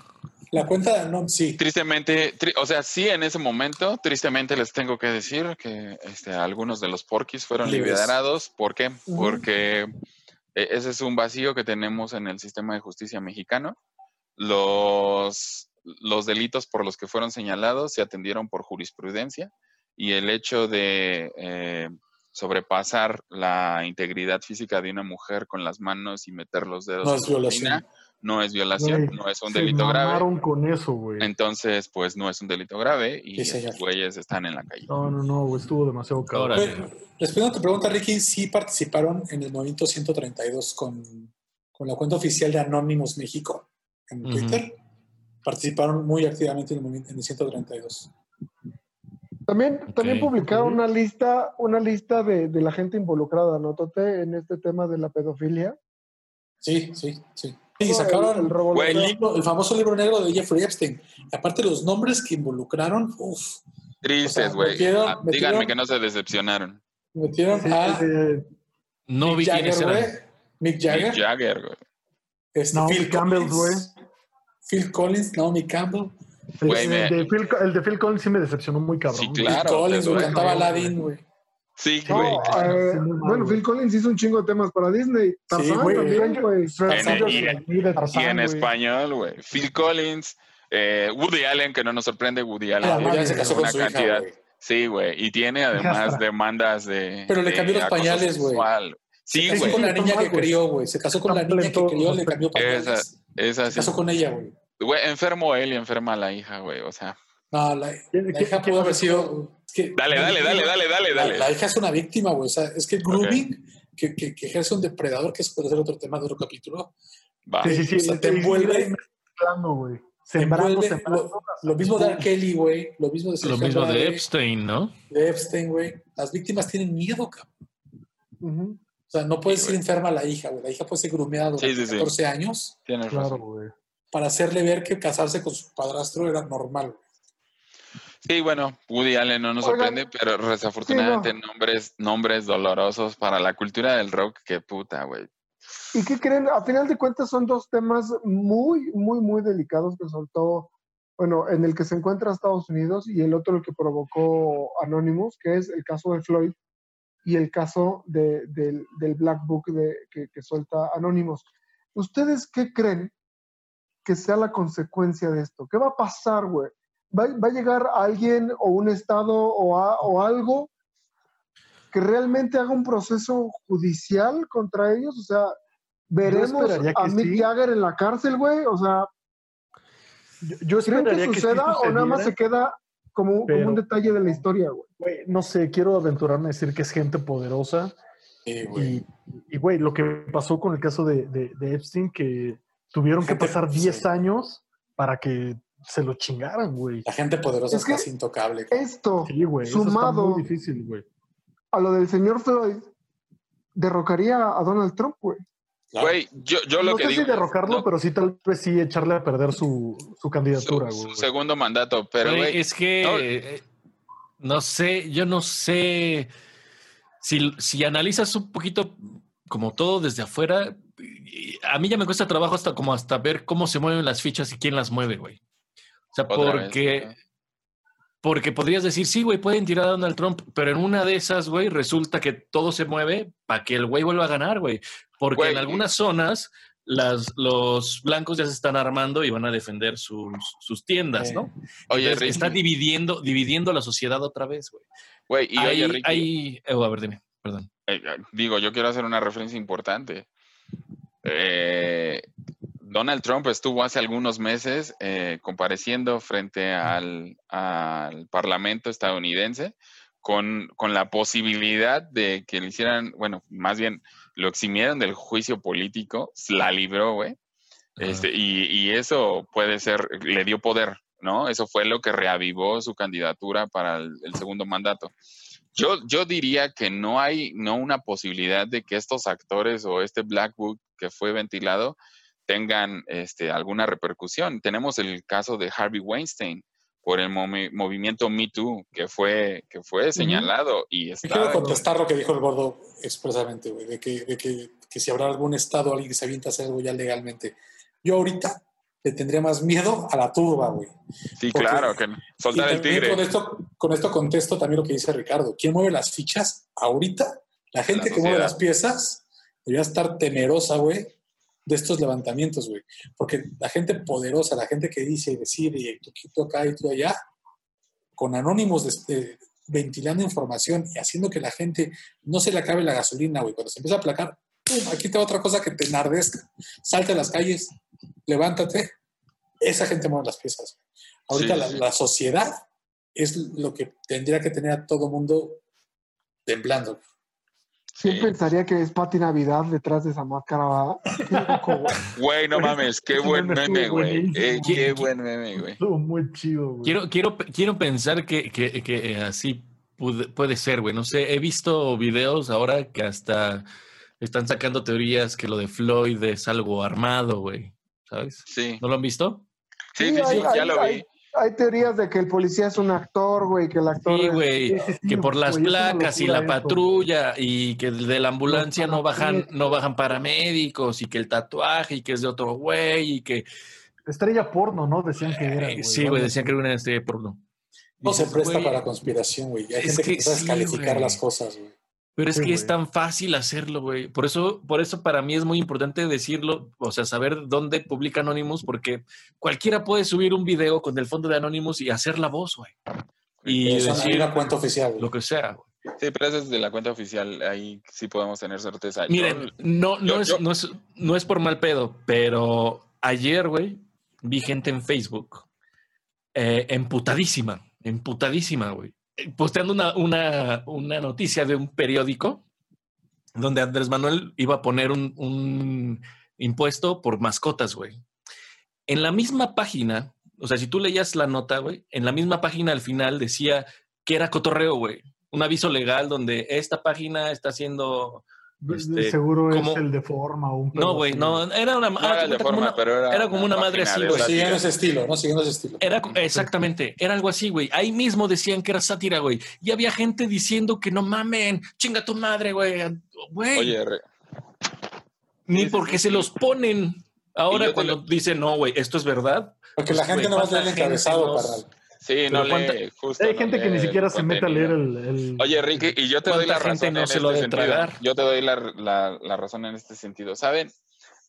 La cuenta, sí. Tristemente, tri- o sea, sí, en ese momento, tristemente les tengo que decir que este, algunos de los porquis fueron Libres. liberados. ¿Por qué? Porque eh, ese es un vacío que tenemos en el sistema de justicia mexicano. Los, los delitos por los que fueron señalados se atendieron por jurisprudencia y el hecho de eh, sobrepasar la integridad física de una mujer con las manos y meter los dedos No en vagina no es violación, no es un se delito grave. mamaron con eso, güey. Entonces, pues no es un delito grave y Sí, esos güeyes están en la calle. No, no, no, güey, estuvo demasiado cabrón. Respondiendo a tu pregunta, Ricky, sí participaron en el movimiento 132 con, con la cuenta oficial de Anonymous México en. Twitter. Participaron muy activamente en el, movimiento, en el 132. También, también Ok. publicaron una lista, una lista de, de la gente involucrada, ¿no, Tote? En este tema de la pedofilia. Sí, sí, sí. Y El- sacaron el el, libro- el famoso libro negro de Jeffrey Epstein. Y aparte los nombres que involucraron, uff, Tristes, O sea, güey. Ah, Díganme que no se decepcionaron. metieron a No vi Mick quiénes Jagger, eran. güey. Mick Jagger. Mick Jagger, güey. este, Naomi Phil Campbell, Collins, güey. Phil Collins, Naomi Campbell. el, de Phil, el de Phil Collins sí me decepcionó muy cabrón. Sí, claro. Phil Collins, te güey, duele, cantaba. Aladdin, güey. Sí, No, güey. eh, bueno. Phil Collins hizo un chingo de temas para Disney. Tarzán güey. también, güey. Y- Tarzán, en güey. español, güey. Phil Collins, eh, Woody Allen, que no nos sorprende, Woody Allen. Ah, tiene Woody Allen se casó con una su hija, cantidad. güey. Sí, güey. Y tiene además demandas de. Pero le cambió los pañales, güey. Sí, se casó con la niña que crió, güey. Se casó con la niña que crió, le cambió pañales. Esa, esa Se casó con ella, güey. Güey, enfermo él y enferma la hija, güey. O sea. No, la, ¿Quién- la hija pudo haber es? sido. es que- Dale, dale, dale, dale, dale, La, dale. la hija es una víctima, güey. O sea, es que el grooming que, que, que ejerce un depredador, que eso puede ser otro tema de otro capítulo, Va. Sí, sí, sí. O sea, te envuelve- sí, mezclando, güey. te Sembrando, envuelve sembrando. lo, lo mismo de R. Kelly, güey. Lo mismo de Lo mismo de Epstein, ¿no? de Epstein, güey. Las víctimas tienen miedo, cabrón. O sea, no puede Sí, ser güey. enferma la hija, güey. La hija puede ser grumeada durante Sí, sí, sí. 14 años Tienes Claro, razón. güey. para hacerle ver que casarse con su padrastro era normal, güey. Sí, bueno, Woody Allen no nos Oigan, sorprende, pero desafortunadamente nombres, nombres dolorosos para la cultura del rock, que puta, güey. ¿Y qué creen? A final de cuentas son dos temas muy, muy, muy delicados que soltó, bueno, en el que se encuentra Estados Unidos y el otro el que provocó Anonymous, que es el caso de Floyd y el caso de- del, del Black Book de, que, que suelta Anonymous. ¿Ustedes qué creen que sea la consecuencia de esto? ¿Qué va a pasar, güey? ¿Va, va a llegar alguien o un estado o, a- o algo que realmente haga un proceso judicial contra ellos? O sea, ¿veremos a Mick sí. Jagger en la cárcel, güey? O sea, Yo, yo ¿creen que esperaría que, sí suceda o nada más se queda como, como un detalle de la historia, güey? Güey, no sé, quiero aventurarme a decir que es gente poderosa. Sí, güey. Y, y, güey, lo que pasó con el caso de, de- de Epstein, que tuvieron que pasar sí. 10 años para que se lo chingaran, güey. La gente poderosa Es casi intocable. Esto, Sí, güey. sumado muy difícil, güey. a lo del señor Floyd, derrocaría a Donald Trump, güey. Claro. Güey, yo, yo lo no que sé digo. si derrocarlo, no, pero sí tal vez sí echarle a perder su, su candidatura, su, güey. su segundo mandato, pero Güey, güey, es que no- eh, no sé, yo no sé si, si analizas un poquito como todo desde afuera, a mí ya me cuesta trabajo hasta como hasta ver cómo se mueven las fichas y quién las mueve, güey. O sea, Otra porque porque podrías decir, sí, güey, pueden tirar a Donald Trump, pero en una de esas, güey, resulta que todo se mueve para que el güey vuelva a ganar, güey. Porque Güey. en algunas zonas las, los blancos ya se están armando y van a defender sus, sus tiendas. ¿no? Oye, Entonces, está dividiendo, dividiendo la sociedad otra vez, güey. güey, y Hay, oye, Ricky, hay- eh, a ver, dime, perdón. eh, digo, yo quiero hacer una referencia importante. Eh, Donald Trump estuvo hace algunos meses eh, compareciendo frente al, al Parlamento estadounidense con, con la posibilidad de que le hicieran, bueno, más bien lo eximieron del juicio político, la libró, güey. Este, y, y eso puede ser, le dio poder, ¿no? Eso fue lo que reavivó su candidatura para el, el segundo mandato. Yo, yo diría que no hay no una posibilidad de que estos actores o este Black Book que fue ventilado tengan este, alguna repercusión. Tenemos el caso de Harvey Weinstein por el movi- movimiento Me Too, que fue, que fue señalado y está... quiero contestar lo que dijo el gordo expresamente, güey, de, que, de que, que si habrá algún estado, alguien que se avienta a hacer algo ya legalmente. Yo ahorita le tendría más miedo a la turba, güey. Sí, Porque- claro, que soltar el tigre. Con esto, con esto contesto también lo que dice Ricardo. ¿Quién mueve las fichas ahorita? La gente que mueve las piezas debería estar temerosa, güey, de estos levantamientos, güey. Porque la gente poderosa, la gente que dice y decide y tú, tú acá y tú allá, con anónimos este, ventilando información y haciendo que la gente no se le acabe la gasolina, güey. Cuando se empieza a aplacar, ¡pum! aquí te va otra cosa que te enardezca. Salte a las calles, levántate. Esa gente mueve las piezas. Ahorita Sí, la, sí. la sociedad es lo que tendría que tener a todo mundo temblando. ¿Quién pensaría que es Pati Navidad detrás de esa máscara? güey. No mames, qué buen meme güey. Eh, qué buen meme, güey. Estuvo muy chido, güey. Quiero, quiero, quiero pensar que, que- que, eh, así pude- puede ser, güey. No sé, he visto videos ahora que hasta están sacando teorías que lo de Floyd es algo armado, güey. ¿Sabes? Sí. ¿No lo han visto? Sí, sí, hay- sí, ya hay- lo vi. Hay teorías de que el policía es un actor, güey, que el actor... Sí, güey, Sí, sí, sí, que por las placas y la eso. patrulla y que de la ambulancia no bajan, paramédicos. no bajan paramédicos y que el tatuaje y que es de otro güey y que Estrella porno, ¿no? Decían que era. Eh, sí, güey, decían que era una estrella porno. No se presta güey, para conspiración, güey. Hay gente que, que empieza a descalificar las cosas, güey. Pero es Sí, que es tan fácil hacerlo, güey. Por eso, por eso para mí es muy importante decirlo, o sea, saber dónde publica Anonymous, porque cualquiera puede subir un video con el fondo de Anonymous y hacer la voz, güey. Y decir una cuenta oficial, güey. lo que sea. güey. Sí, pero eso es de la cuenta oficial. Ahí sí podemos tener certeza. Yo- Miren, no, no, yo- es, yo- no, es, no es por mal pedo, pero ayer, güey, vi gente en Facebook eh, emputadísima, emputadísima, güey. Eh, Posteando una, una, una noticia de un periódico donde Andrés Manuel iba a poner un, un impuesto por mascotas, güey. En la misma página, o sea, si tú leías la nota, güey, en la misma página al final decía que era cotorreo, güey. Un aviso legal donde esta página está haciendo este, seguro como- es el de forma o un no, güey, no, era una, No era el de como forma, una- pero era, era como una madre así, güey. Siguiendo ese estilo, ¿no? Siguiendo ese estilo. Era exactamente, era algo así, güey. Ahí mismo decían que era sátira, güey. Y había gente diciendo que no mamen, chinga tu madre, güey. Güey, Oye, re- ni porque se los ponen. Ahora cuando lo- dicen, no, güey, esto es verdad. Porque la Pues, gente no va a ¿cuánta encabezado, nos- carnal. Sí, Pero no cuánta- lee. Justo, Hay no gente que ni siquiera se mete a leer el. el- Oye, Ricky, y yo te doy la ¿Cuánta gente razón no en se este sentido. Yo te doy la, la- la razón en este sentido. ¿Saben?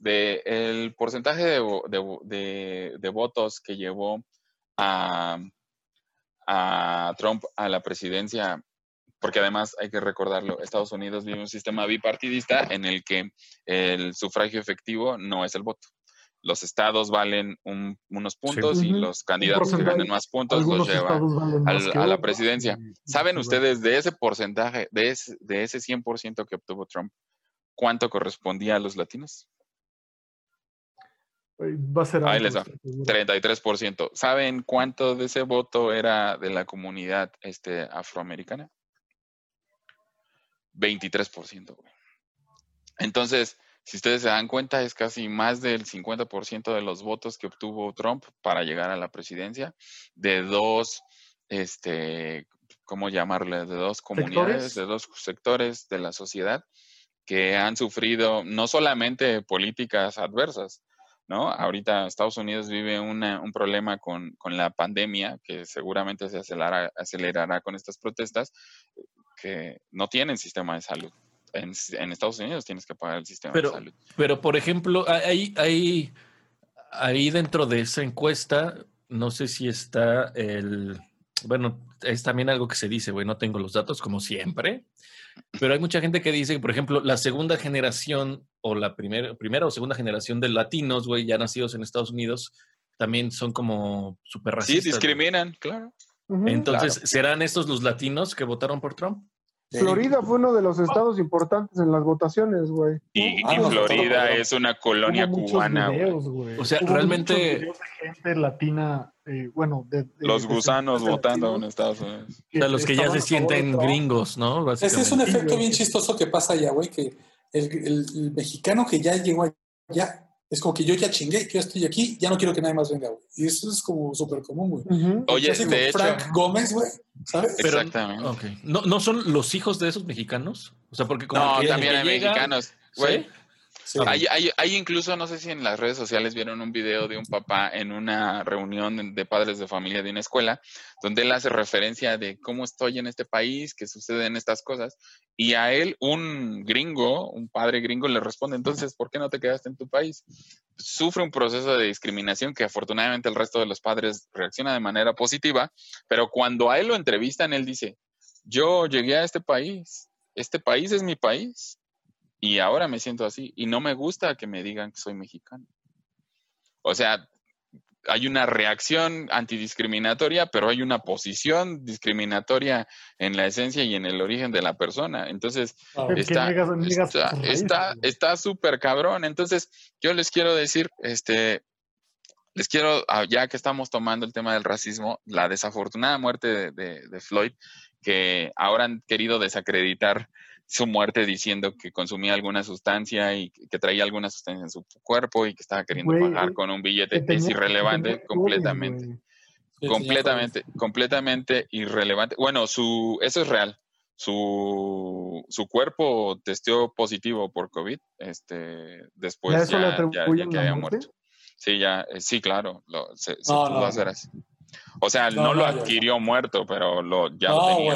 De el porcentaje de, vo- de vo- de- de votos que llevó a, a Trump a la presidencia, porque además hay que recordarlo, Estados Unidos vive un sistema bipartidista en el que el sufragio efectivo no es el voto. Los estados valen un- unos puntos y los candidatos que ganen más puntos los llevan al- a la presidencia. ¿Saben pues, ustedes de ese porcentaje, de ese, de ese 100% que obtuvo Trump, cuánto correspondía a los latinos? Va a ser Ahí les va. estoy seguro. 33%. ¿Saben cuánto de ese voto era de la comunidad este, afroamericana? 23%. güey. Entonces, si ustedes se dan cuenta, es casi más del 50% de los votos que obtuvo Trump para llegar a la presidencia de dos, este, ¿cómo llamarle? De dos comunidades, ¿Sectores? de dos sectores de la sociedad que han sufrido no solamente políticas adversas, ¿no? Ahorita Estados Unidos vive una- un problema con, con la pandemia que seguramente se acelerará, acelerará con estas protestas, que no tienen sistema de salud. En, en Estados Unidos tienes que pagar el sistema Pero, de salud. pero por ejemplo, ahí, ahí, ahí dentro de esa encuesta, no sé si está el, bueno, es también algo que se dice, güey, no tengo los datos como siempre, pero hay mucha gente que dice que, por ejemplo, la segunda generación o la primera, primera o segunda generación de latinos, güey, ya nacidos en Estados Unidos, también son como súper Sí, racistas. güey. discriminan, claro. Entonces, Claro. ¿serán estos los latinos que votaron por Trump? Florida fue uno de los estados importantes en las votaciones, güey. Y, Ah, y Florida es una colonia Hubo cubana. güey. videos, güey. O sea, Hubo realmente- muchos videos de gente latina, eh, bueno, de, de- Los de gusanos de votando en Estados Unidos. O sea, los que ya se sienten gringos, ¿no? Ese es un efecto bien chistoso que pasa allá, güey, que el, el- el mexicano que ya llegó allá es como que yo ya chingué, que yo estoy aquí, ya no quiero que nadie más venga, güey. Y eso es como súper común, güey. Ujú. Oye, Así de como hecho, Frank Gómez, güey, ¿sabes? Pero- exactamente. Ok. ¿No, ¿No son los hijos de esos mexicanos? O sea, porque como No, que- también hay llegan- mexicanos. Güey, Sí. Hay, hay, hay incluso, no sé si en las redes sociales vieron un video de un papá en una reunión de padres de familia de una escuela, donde él hace referencia de cómo estoy en este país, que suceden estas cosas, y a él un gringo, un padre gringo le responde, entonces, ¿por qué no te quedaste en tu país? Sufre un proceso de discriminación que afortunadamente el resto de los padres reacciona de manera positiva, pero cuando a él lo entrevistan, él dice, yo llegué a este país, este país es mi país, y ahora me siento así y no me gusta que me digan que soy mexicano. O sea, hay una reacción antidiscriminatoria, pero hay una posición discriminatoria en la esencia y en el origen de la persona. Entonces, está está- está- súper cabrón. Entonces, yo les quiero decir, este, les quiero, ah, ya que estamos tomando el tema del racismo, la desafortunada muerte de, de- de Floyd, que ahora han querido desacreditar su muerte diciendo que consumía alguna sustancia y que traía alguna sustancia en su cuerpo y que estaba queriendo pagar eh, con un billete. tenía- es irrelevante tenía completamente. Sí, completamente, completamente irrelevante. Bueno, su, eso es real. Su, su cuerpo testeó positivo por COVID, este, después ¿Y a eso le ya, ya- que había muerto. Sí, ya, eh, sí, claro, lo- se, se No, pudo no, hacer no. así. O sea, no, No, lo adquirió muerto, pero lo, ya lo tenía.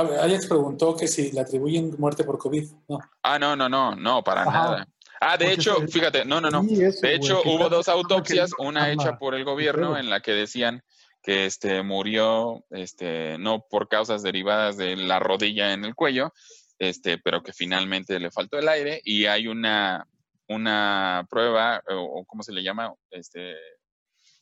Alex preguntó que si le atribuyen muerte por COVID. No. Ah, no, no, no, no, para Ajá. nada. Ah, de Porque hecho, se- fíjate, no, no, no. Eso, De hecho, hubo dos autopsias, una hecha por el gobierno en la que decían que este murió este no por causas derivadas de la rodilla en el cuello, este, pero que finalmente le faltó el aire y hay una una prueba o, cómo se le llama, este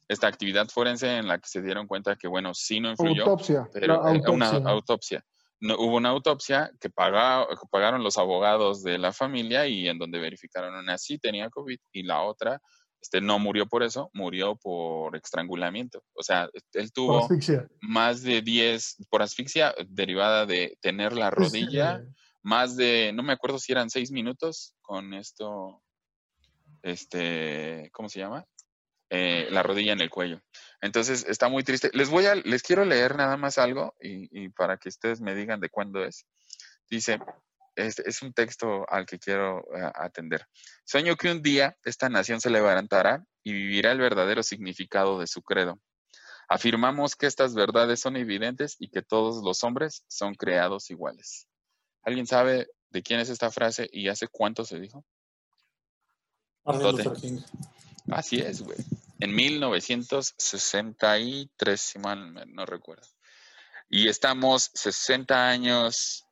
esta actividad forense en la que se dieron cuenta que bueno, sí no influyó, Autopsia. pero la eh, una autopsia. No, hubo una autopsia que, paga- que pagaron los abogados de la familia y en donde verificaron una sí tenía COVID y la otra este, no murió por eso, murió por estrangulamiento. O sea, él Por tuvo más de 10 por asfixia derivada de tener la Pues, rodilla, eh, más de, no me acuerdo si eran 6 minutos con esto, este, ¿cómo se llama? Eh, la rodilla en el cuello. Entonces está muy triste. Les voy a, les quiero leer nada más algo y, y para que ustedes me digan de cuándo es. Dice, este es un texto al que quiero eh, atender. Sueño que un día esta nación se levantará y vivirá el verdadero significado de su credo. Afirmamos que estas verdades son evidentes y que todos los hombres son creados iguales. ¿Alguien sabe de quién es esta frase y hace cuánto se dijo? Martin Tote. Luther King. Así es, güey. En 1963, si mal no recuerdo. Y estamos 60 años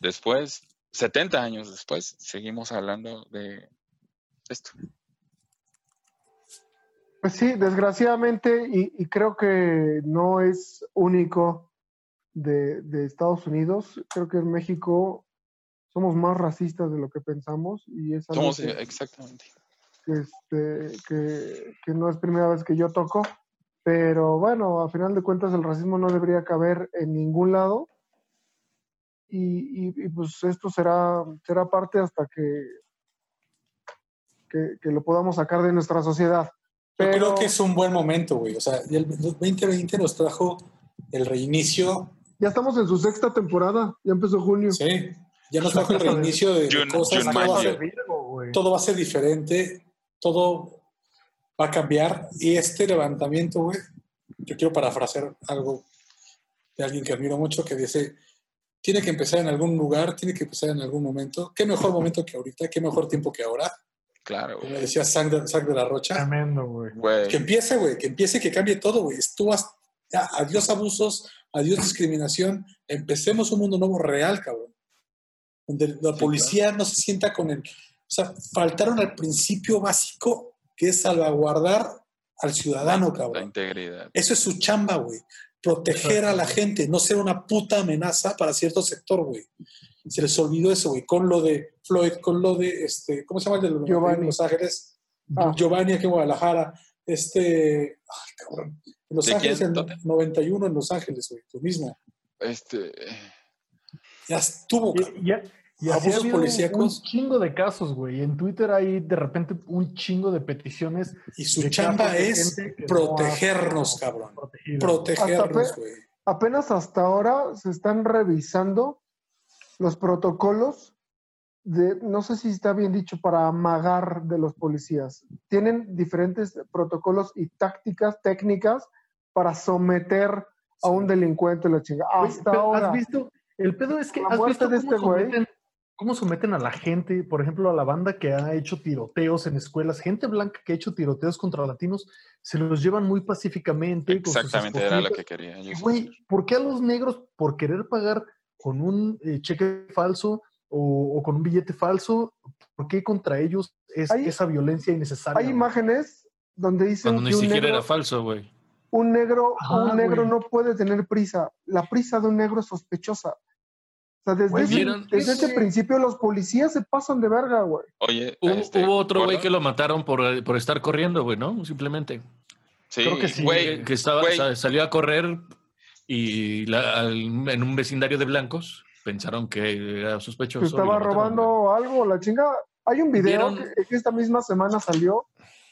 después, 70 años después, seguimos hablando de esto. Pues sí, desgraciadamente, y, y creo que no es único de, de Estados Unidos. Creo que en México somos más racistas de lo que pensamos y es algo Somos, que, exactamente. Que, este, que, que no es primera vez que yo toco. Pero bueno, a final de cuentas el racismo no debería caber en ningún lado. Y, y- y, pues esto será, será parte hasta que, que, que lo podamos sacar de nuestra sociedad. Yo creo que es un buen momento, güey. O sea, el 2020 nos trajo el reinicio. ya estamos en su sexta temporada, ya empezó junio. Sí, ya nos trajo el reinicio de, de cosas. Jun Todo va, a Mayo. ser, Virgo, güey. todo va a ser diferente. Todo va a cambiar. Y este levantamiento, güey, yo quiero parafrasear algo de alguien que admiro mucho que dice, tiene que empezar en algún lugar, tiene que empezar en algún momento. ¿Qué mejor momento que ahorita? ¿Qué mejor tiempo que ahora? Claro, Como güey. decía Zack de, de la Rocha. Tremendo, güey. Que empiece, güey, que empiece y que cambie todo, güey. Tú vas, Ya, adiós abusos, adiós discriminación. Empecemos un mundo nuevo real, cabrón. Donde la policía no se sienta con el. O sea, faltaron al principio básico que es salvaguardar al ciudadano, La cabrón. integridad. Eso es su chamba, güey. Proteger a la gente, no ser una puta amenaza para cierto sector, güey. Se les olvidó eso, güey, con lo de Floyd, con lo de, este, ¿cómo se llama el de los Giovanni. en Los Ángeles? Ah. Giovanni aquí en Guadalajara. Este, ay, cabrón. En Los ¿De Ángeles, quién? en ¿Dónde? 91 en Los Ángeles, güey, lo mismo. Este, Ya estuvo, cabrón. Y, y- y así ha Abusos habido policíacos. un chingo de casos, güey. En Twitter hay de repente un chingo de peticiones. Y su chamba es no protegernos, ha- cabrón. protegido. Protegernos, güey. Apenas hasta ahora se están revisando los protocolos de, no sé si está bien dicho, para amagar de los policías. Tienen diferentes protocolos y tácticas, técnicas para someter a un delincuente la chinga. Hasta pero ahora. ¿Has visto? El pedo es que La has visto de cómo, este güey. someten, cómo someten a la gente, por ejemplo, a la banda que ha hecho tiroteos en escuelas, gente blanca que ha hecho tiroteos contra latinos, se los llevan muy pacíficamente. exactamente era lo que quería. Güey, ¿por qué a los negros, por querer pagar con un eh, cheque falso o, o con un billete falso, por qué contra ellos es Hay- esa violencia innecesaria? Hay imágenes donde dicen Cuando ni que un siquiera negro, era falso, güey. un negro, un negro no puede tener prisa. La prisa de un negro es sospechosa. O sea, desde, ese, principio los policías se pasan de verga, güey. Oye, Hubo, este, hubo otro güey que lo mataron por, por estar corriendo, güey, ¿no? Simplemente. Sí, creo que sí, güey, Que, estaba, güey. salió a correr y la- al- en un vecindario de blancos pensaron que era sospechoso. que estaba mataron, robando algo, la chinga. Hay un video que, que esta misma semana salió,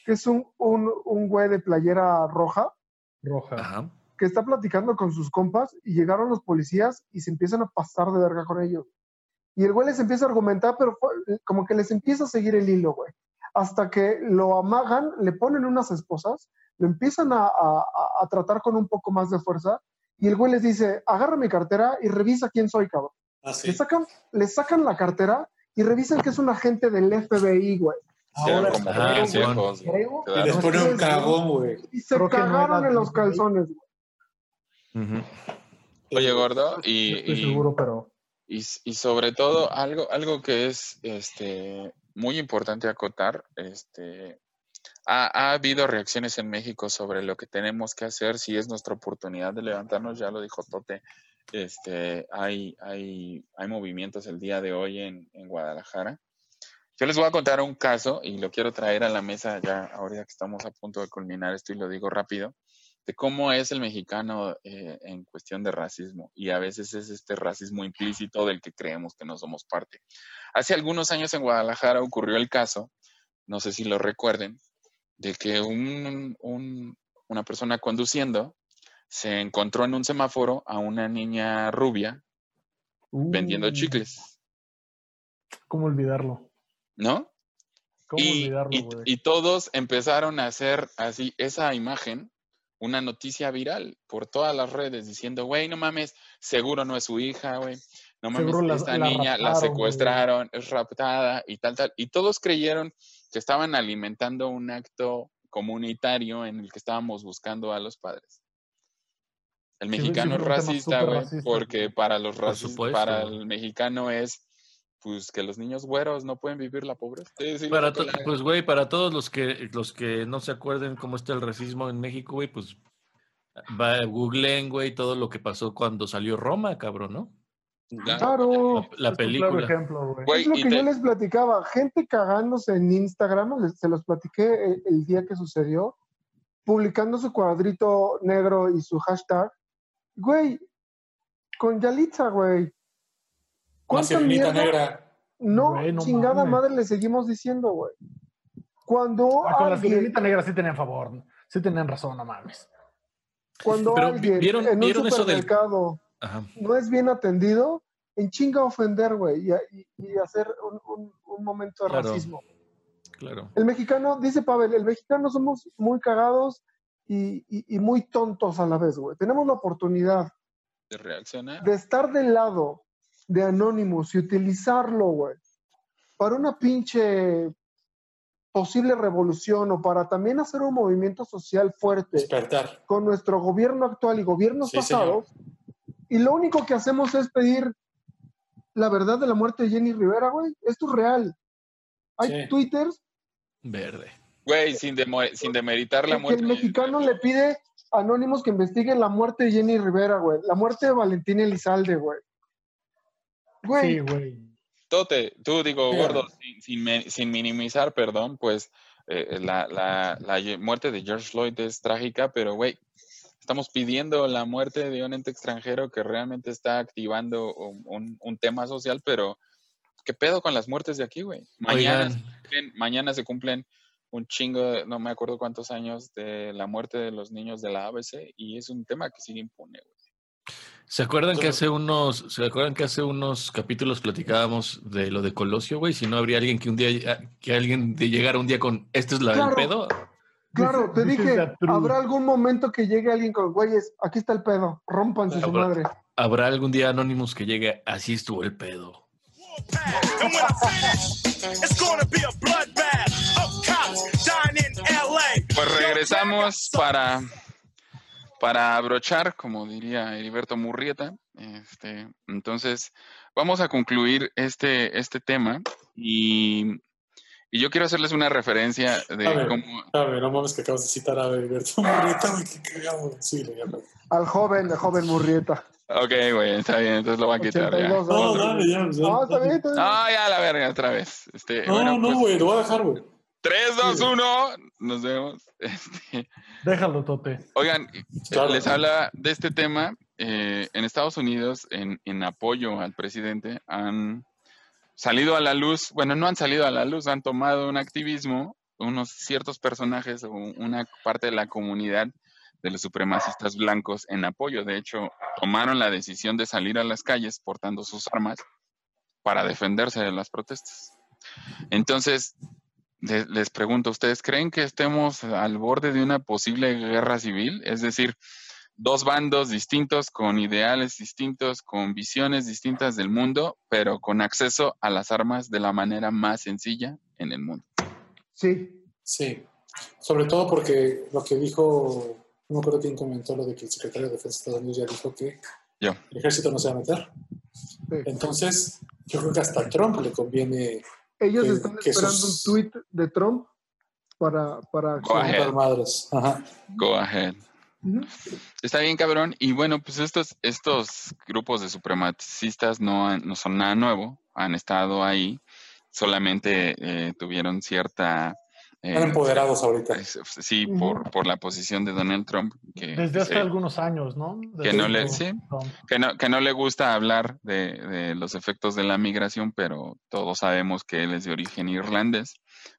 que es un, un, un güey de playera roja Roja. Ajá. Que está platicando con sus compas y llegaron los policías y se empiezan a pasar de verga con ellos. Y el güey les empieza a argumentar, pero fue- como que les empieza a seguir el hilo, güey. Hasta que lo amagan, le ponen unas esposas, lo empiezan a, a- a- tratar con un poco más de fuerza y el güey les dice, agarra mi cartera y revisa quién soy, cabrón. Así. Le sacan, le sacan la cartera y revisan que es un agente del FBI, güey. Ahora, como Ah, Y les Quedaron- pone un sí, cagón, güey. y se Creo que no cagaron en los calzones, güey. Oye, gordo, No y, estoy y- seguro, pero. y, y sobre todo algo, algo que es este, muy importante acotar, este, ha, ha habido reacciones en México sobre lo que tenemos que hacer si es nuestra oportunidad de levantarnos, ya lo dijo Tote, este, hay, hay, hay movimientos el día de hoy en, en Guadalajara. Yo les voy a contar un caso y lo quiero traer a la mesa ya ahorita que estamos a punto de culminar esto y lo digo rápido, de cómo es el mexicano eh, en cuestión de racismo y a veces es este racismo implícito del que creemos que no somos parte. Hace algunos años en Guadalajara ocurrió el caso, no sé si lo recuerden, de que un- un- una persona conduciendo se encontró en un semáforo a una niña rubia vendiendo Uh, chicles, ¿Cómo olvidarlo? ¿no? ¿Cómo y, olvidarlo, y todos empezaron a hacer así esa imagen, una noticia viral por todas las redes diciendo, güey, no mames, seguro no es su hija, güey. No mames, Seguro esta la niña la raptaron, güey". secuestraron, es raptada y tal, tal. Y todos creyeron que estaban alimentando un acto comunitario en el que estábamos buscando a los padres. El sí, mexicano es racista, güey, porque para los Por racistas, para el mexicano es pues que los niños güeros no pueden vivir la pobreza. Sí, sí, Para lo to- que la- pues, güey, para todos los que los que no se acuerden cómo está el racismo en México, güey, pues va, googleen, güey, todo lo que pasó cuando salió Roma, cabrón, ¿no? Claro. La, la Es un claro película. ejemplo, güey. Güey, es lo que te- yo les platicaba. Gente cagándose en Instagram, les- se los platiqué el, el día que sucedió, publicando su cuadrito negro y su hashtag. Güey, con Yalitza, güey. ¿Cuánta mierda? negra. No, chingada mames. madre le seguimos diciendo, güey. Cuando Ah, con la sirenita negra sí tenían favor. Sí tenían razón, no mames. cuando Pero, alguien ¿vieron- en un vieron eso del- supermercado no es bien atendido, en chinga ofender, güey, y, y- y hacer un, un- un momento de Claro. racismo. Claro. El mexicano, dice Pavel, el mexicano somos muy cagados y, y- y muy tontos a la vez, güey. Tenemos la oportunidad de reaccionar. de estar del lado de Anonymous y utilizarlo, güey, para una pinche posible revolución o para también hacer un movimiento social fuerte Despertar. con nuestro gobierno actual y gobiernos Sí, pasados, y lo único que hacemos es pedir la verdad de la muerte de Jenny Rivera, güey. Esto es real. Hay Sí. twitters Verde. Güey, sin, demeritar la que muerte. el mexicano le pide a Anónimos que investiguen la muerte de Jenny Rivera, güey. La muerte de Valentín Elizalde, güey. Güey, Sí, güey. Tote, tú digo, gordo, sin, sin minimizar, perdón, pues eh, la, la- la ye- muerte de George Floyd es trágica, pero güey, estamos pidiendo la muerte de un ente extranjero que realmente está activando un, un- un tema social, pero ¿qué pedo con las muertes de aquí, güey? Mañana, se cumplen- mañana se cumplen un chingo, de- no me acuerdo cuántos años de la muerte de los niños de la ABC y es un tema que sigue impune, güey. ¿Se acuerdan que hace unos, se acuerdan que hace unos capítulos platicábamos de lo de Colosio, güey? Si no habría alguien que un día, que alguien de llegara un día con, este es la Claro. del pedo. claro, te dije, habrá algún momento que llegue alguien con, güeyes, aquí está el pedo, rompanse su madre. Habrá algún día Anonymous que llegue, así estuvo el pedo. Pues regresamos para, para abrochar, como diría Heriberto Murrieta. Este, entonces, vamos a concluir este, este tema y, y yo quiero hacerles una referencia de A ver, cómo... a ver, no mames que acabas de citar a Alberto Murrieta, güey, qué cagado. Sí, le llamo. Al joven, al joven Murrieta. Ok, güey, está bien, entonces lo voy a quitar ya. 82 No, dale, ya. ya. No, está bien, está bien. Ah, ya la verga, otra vez. Este, No, bueno, no, pues, güey, lo voy a dejar, güey. 3, 2, 1, nos vemos. Este, Déjalo, Tote. Oigan, Claro. les habla de este tema. eh, en Estados Unidos, en, en apoyo al presidente, han salido a la luz, bueno, no han salido a la luz, han tomado un activismo, unos ciertos personajes o una parte de la comunidad de los supremacistas blancos en apoyo. De hecho, tomaron la decisión de salir a las calles portando sus armas para defenderse de las protestas. Entonces, le- les pregunto, ¿ustedes creen que estemos al borde de una posible guerra civil? Es decir, dos bandos distintos, con ideales distintos, con visiones distintas del mundo, pero con acceso a las armas de la manera más sencilla en el mundo. Sí, Sí, sobre todo porque lo que dijo, no acuerdo quién comentó lo de que el secretario de Defensa de Estados Unidos ya dijo que Yo. el ejército no se va a meter. sí. Entonces, yo creo que hasta a Trump le conviene Ellos que- están que esperando un tweet de Trump para... para Go ahead. madres. Ajá. Go ahead. Está bien, cabrón. Y bueno, pues estos, estos grupos de supremacistas no, han- no son nada nuevo, han estado ahí, solamente eh, tuvieron cierta... eh, Están empoderados ahorita. es- Sí, por, por la posición de Donald Trump. Que, Desde hace algunos años, ¿no? que no le- sí. Que no, que no le gusta hablar de, de los efectos de la migración, pero todos sabemos que él es de origen irlandés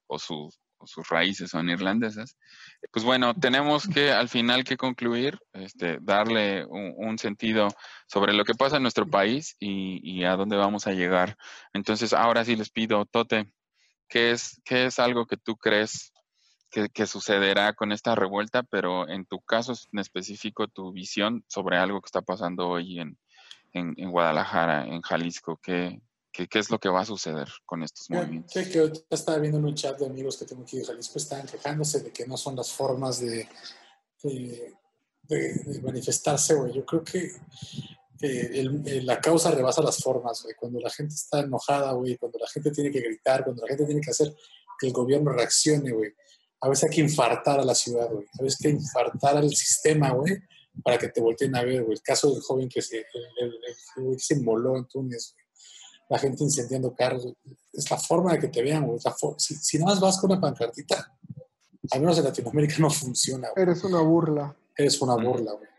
o, su- o sus raíces son irlandesas. Pues bueno, tenemos que al final que concluir, este, darle un, un sentido sobre lo que pasa en nuestro país y, y a dónde vamos a llegar. Entonces, ahora sí les pido, Tote, ¿qué es, qué es algo que tú crees que, que sucederá con esta revuelta, pero en tu caso en específico, tu visión sobre algo que está pasando hoy en, en, en Guadalajara, en Jalisco, ¿qué, qué, qué es lo que va a suceder con estos movimientos? Fíjate que ahorita estaba viendo en un chat de amigos que tengo aquí de Jalisco, estaban quejándose de que no son las formas de, de, de- de manifestarse, güey. Yo creo que eh, el- el- la causa rebasa las formas, güey. Cuando la gente está enojada, güey, cuando la gente tiene que gritar, cuando la gente tiene que hacer que el gobierno reaccione, güey. A veces hay que infartar a la ciudad, güey. A veces hay que infartar al sistema, güey, para que te volteen a ver, güey. El caso del joven que se, el, el- el güey que se inmoló en Túnez, güey. La gente incendiando carros, güey. Es la forma de que te vean, güey. Si, si nada más vas con una pancartita, al menos en Latinoamérica no funciona, güey. Eres una burla. Eres una burla, güey.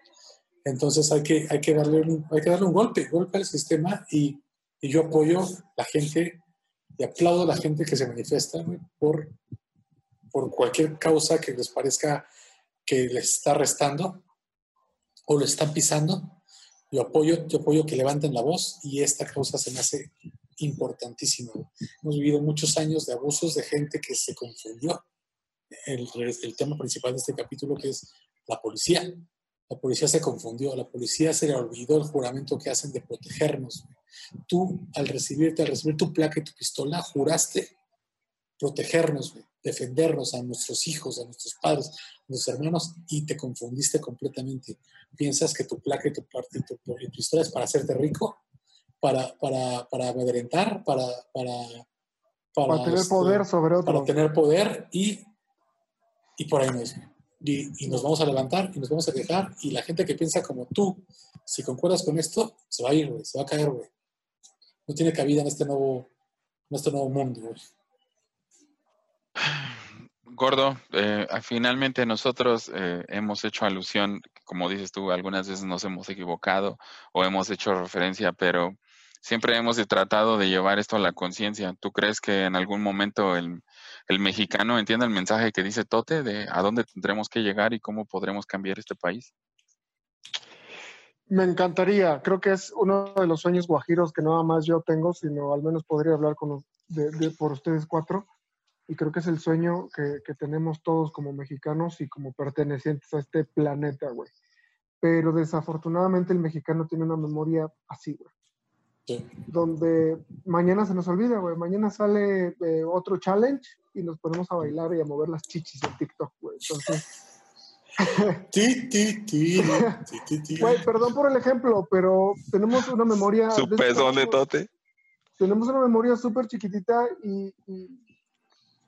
Entonces hay que, hay que, darle, un, hay que darle un golpe, golpe al sistema y, y yo apoyo la gente y aplaudo a la gente que se manifiesta por, por cualquier causa que les parezca que les está restando o lo están pisando. Yo apoyo, yo apoyo que levanten la voz y esta causa se me hace importantísima. Hemos vivido muchos años de abusos de gente que se confundió. El, el tema principal de este capítulo que es la policía. La policía se confundió, la policía se le olvidó el juramento que hacen de protegernos. güey. Tú, al recibirte, al recibir tu placa y tu pistola, juraste protegernos, güey, defendernos a nuestros hijos, a nuestros padres, a nuestros hermanos, y te confundiste completamente. Piensas que tu placa y tu, parte, tu, tu historia es para hacerte rico, para, para, para amedrentar, para, para, Para tener este, poder sobre otros. Para tener poder y, y por ahí no es. Y, nos vamos a levantar y nos vamos a quejar y la gente que piensa como tú, si concuerdas con esto, se va a ir, güey, se va a caer, güey. No tiene cabida en este nuevo, en este nuevo mundo. Gordo, eh, finalmente nosotros eh, hemos hecho alusión, como dices tú, algunas veces nos hemos equivocado o hemos hecho referencia, pero siempre hemos tratado de llevar esto a la conciencia. ¿Tú crees que en algún momento el, el mexicano entienda el mensaje que dice Tote de a dónde tendremos que llegar y cómo podremos cambiar este país? Me encantaría. Creo que es uno de los sueños guajiros que nada más yo tengo, sino al menos podría hablar con de- por ustedes cuatro. Y creo que es el sueño que, que tenemos todos como mexicanos y como pertenecientes a este planeta, güey. Pero desafortunadamente el mexicano tiene una memoria así, güey. Donde mañana se nos olvida, güey. Mañana sale eh, otro challenge y nos ponemos a bailar y a mover las chichis en TikTok, güey. Entonces, Ti, ti, ti, ti, ti, ti. Güey, perdón por el ejemplo, pero tenemos una memoria. Su pezón de Tote. Tenemos una memoria súper chiquitita y, y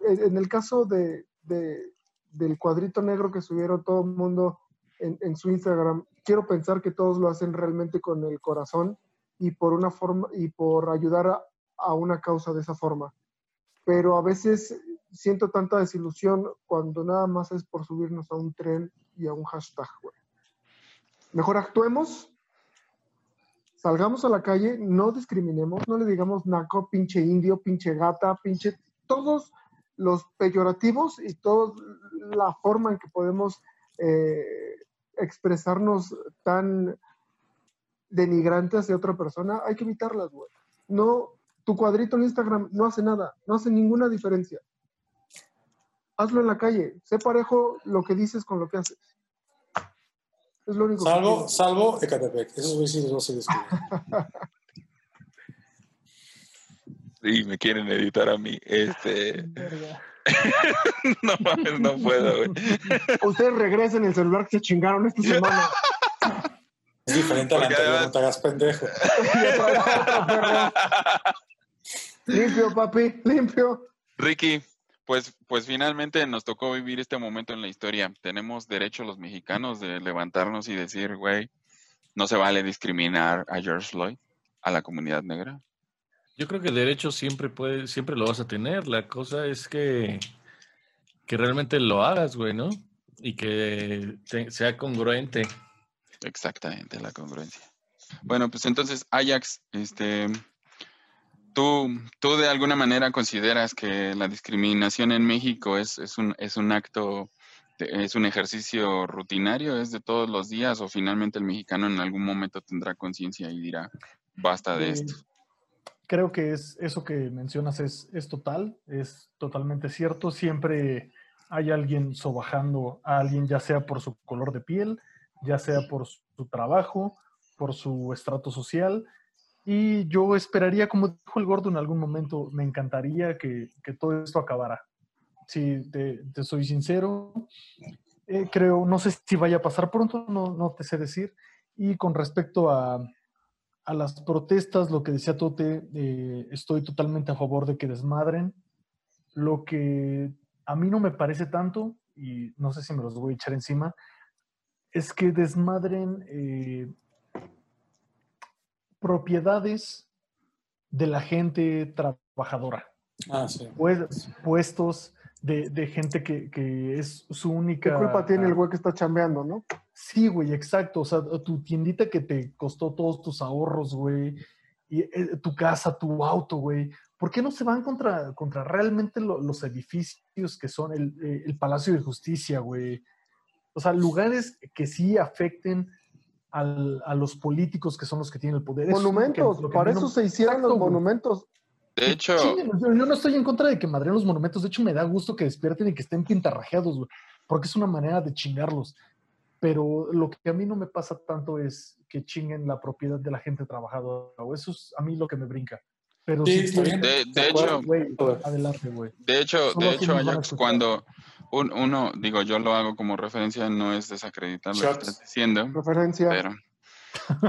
en en el caso de, de- del cuadrito negro que subieron todo el mundo en, en su Instagram, quiero pensar que todos lo hacen realmente con el corazón y por una forma y por ayudar a, a una causa de esa forma. Pero a veces siento tanta desilusión cuando nada más es por subirnos a un tren y a un hashtag, güey. Mejor actuemos, salgamos a la calle, no discriminemos, no le digamos naco, pinche indio, pinche gata, pinche... Todos los peyorativos y toda la forma en que podemos eh, expresarnos tan denigrante hacia otra persona, hay que evitarlas, güey. No, tu cuadrito en Instagram no hace nada, no hace ninguna diferencia. Hazlo en la calle, sé parejo lo que dices con lo que haces. Es lo único que Salvo, pido. salvo Ecatepec. Esos los vas a descubrir. Sí, me quieren editar a mí. Este. no mames, no puedo, güey. Ustedes regresen el celular que se chingaron esta semana. Es diferente a la anterior, además- no te hagas pendejo. limpio, papi, limpio. Ricky, pues, pues finalmente nos tocó vivir este momento en la historia. Tenemos derecho los mexicanos de levantarnos y decir, güey, no se vale discriminar a George Floyd, a la comunidad negra. Yo creo que el derecho siempre puede, siempre lo vas a tener. La cosa es que, que realmente lo hagas, güey, ¿no? Y que te- sea congruente. Exactamente, la congruencia. Bueno, pues entonces, Ajax, este, ¿tú, tú de alguna manera consideras que la discriminación en México es, es, un, es un acto, es un ejercicio rutinario, es de todos los días o finalmente el mexicano en algún momento tendrá conciencia y dirá, basta de Eh, esto? Creo que es eso que mencionas es, es total, es totalmente cierto. Siempre hay alguien sobajando a alguien, ya sea por su color de piel, ya sea por su trabajo, por su estrato social. Y yo esperaría, como dijo el gordo en algún momento, me encantaría que, que todo esto acabara. Si te, te soy sincero, eh, creo, no sé si vaya a pasar pronto, no, no te sé decir. Y con respecto a, a las protestas, lo que decía Tote, eh, estoy totalmente a favor de que desmadren. Lo que a mí no me parece tanto, y no sé si me los voy a echar encima, es que desmadren eh, propiedades de la gente trabajadora. Ah, sí. Pues- puestos de, de gente que, que es su ¿Qué única... culpa tiene el güey que está chambeando, no? Sí, güey, exacto. O sea, tu tiendita que te costó todos tus ahorros, güey, y eh, tu casa, tu auto, güey. ¿Por qué no se van contra, contra realmente lo- los edificios que son el, eh, el Palacio de Justicia, güey? O sea, lugares que sí afecten al- a los políticos que son los que tienen el poder. Eso Monumentos, que para eso se hicieron los Exacto, güey. monumentos. De hecho, Chinguen, yo, yo no estoy en contra de que madren los monumentos. De hecho, me da gusto que despierten y que estén pintarrajeados, güey, porque es una manera de chingarlos. Pero lo que a mí no me pasa tanto es que chinguen la propiedad de la gente trabajadora. o Eso es a mí lo que me brinca. Pero Sí, sí bien. De, de hecho, Güey, adelante, güey. de hecho, Solo de hecho, Ajax, cuando un- uno, digo, yo lo hago como referencia, no es desacreditar lo que estás diciendo, Referencia. pero,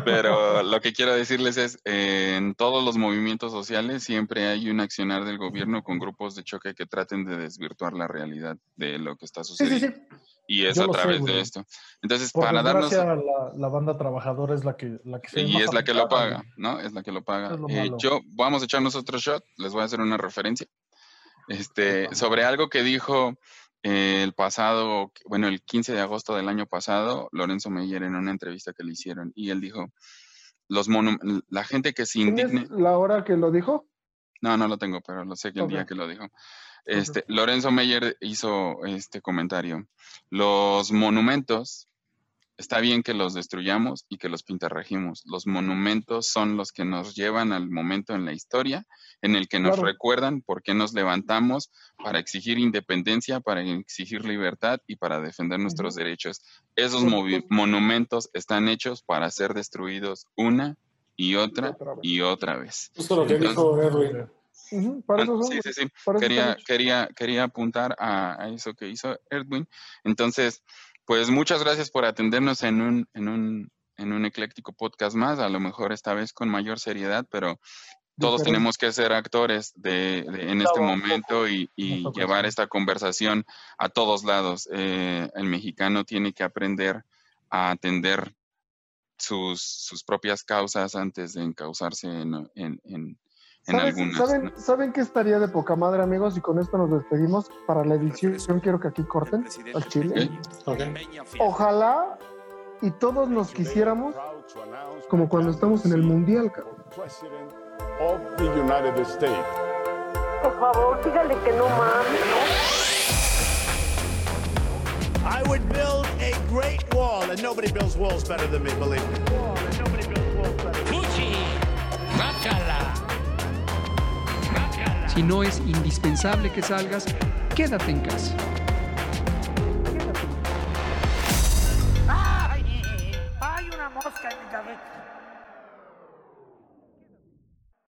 pero lo que quiero decirles es, eh, en todos los movimientos sociales siempre hay un accionar del gobierno con grupos de choque que traten de desvirtuar la realidad de lo que está Sí, sí, sucediendo. sí. Y es Yo a sé, través de esto. Entonces, Por para darnos... la, la banda trabajadora es la que, la que se Y es la que lo paga. ¿no? Es la que lo paga. Lo Eh, yo, vamos a echarnos otro shot, les voy a hacer una referencia. Este, sobre algo que dijo el pasado, bueno, el 15 de agosto del año pasado, Lorenzo Meyer en una entrevista que le hicieron, y él dijo, los la gente que se indigne, ¿Tienes la hora que lo dijo? no, no lo tengo, pero lo sé que el día que lo dijo. Este, Lorenzo Meyer hizo este comentario. Los monumentos, está bien que los destruyamos y que los pintarrajimos. Los monumentos son los que nos llevan al momento en la historia en el que nos Claro. recuerdan por qué nos levantamos para exigir independencia, para exigir libertad y para defender nuestros derechos. Esos monumentos están hechos para ser destruidos una y otra y otra vez. Justo lo que Entonces- dijo Edwin. Para sí, sí, sí. Para Quería, quería, quería apuntar a, a eso que hizo Edwin. Entonces, pues muchas gracias por atendernos en un, en un, en un ecléctico podcast más, a lo mejor esta vez con mayor seriedad, pero todos Diferente. tenemos que ser actores de, de- en este momento y, llevar esta conversación a todos lados. Eh, el mexicano tiene que aprender a atender sus, sus propias causas antes de encauzarse en, en, en, en ¿Sabes- algunas. ¿saben, ¿no? ¿Saben qué estaría de poca madre, amigos? Y con esto nos despedimos. Para la edición, quiero que aquí corten al chile. Ok. Ojalá y todos nos quisiéramos como cuando estamos en el mundial, cabrón. Por favor, dígale que no mames. I would build a great wall, and nobody builds walls better than me, believe me. Fuchi. Guácala. Guácala. Si no es indispensable que salgas, quédate en casa. ¡Ay! ¡Hay una mosca en mi cabeza!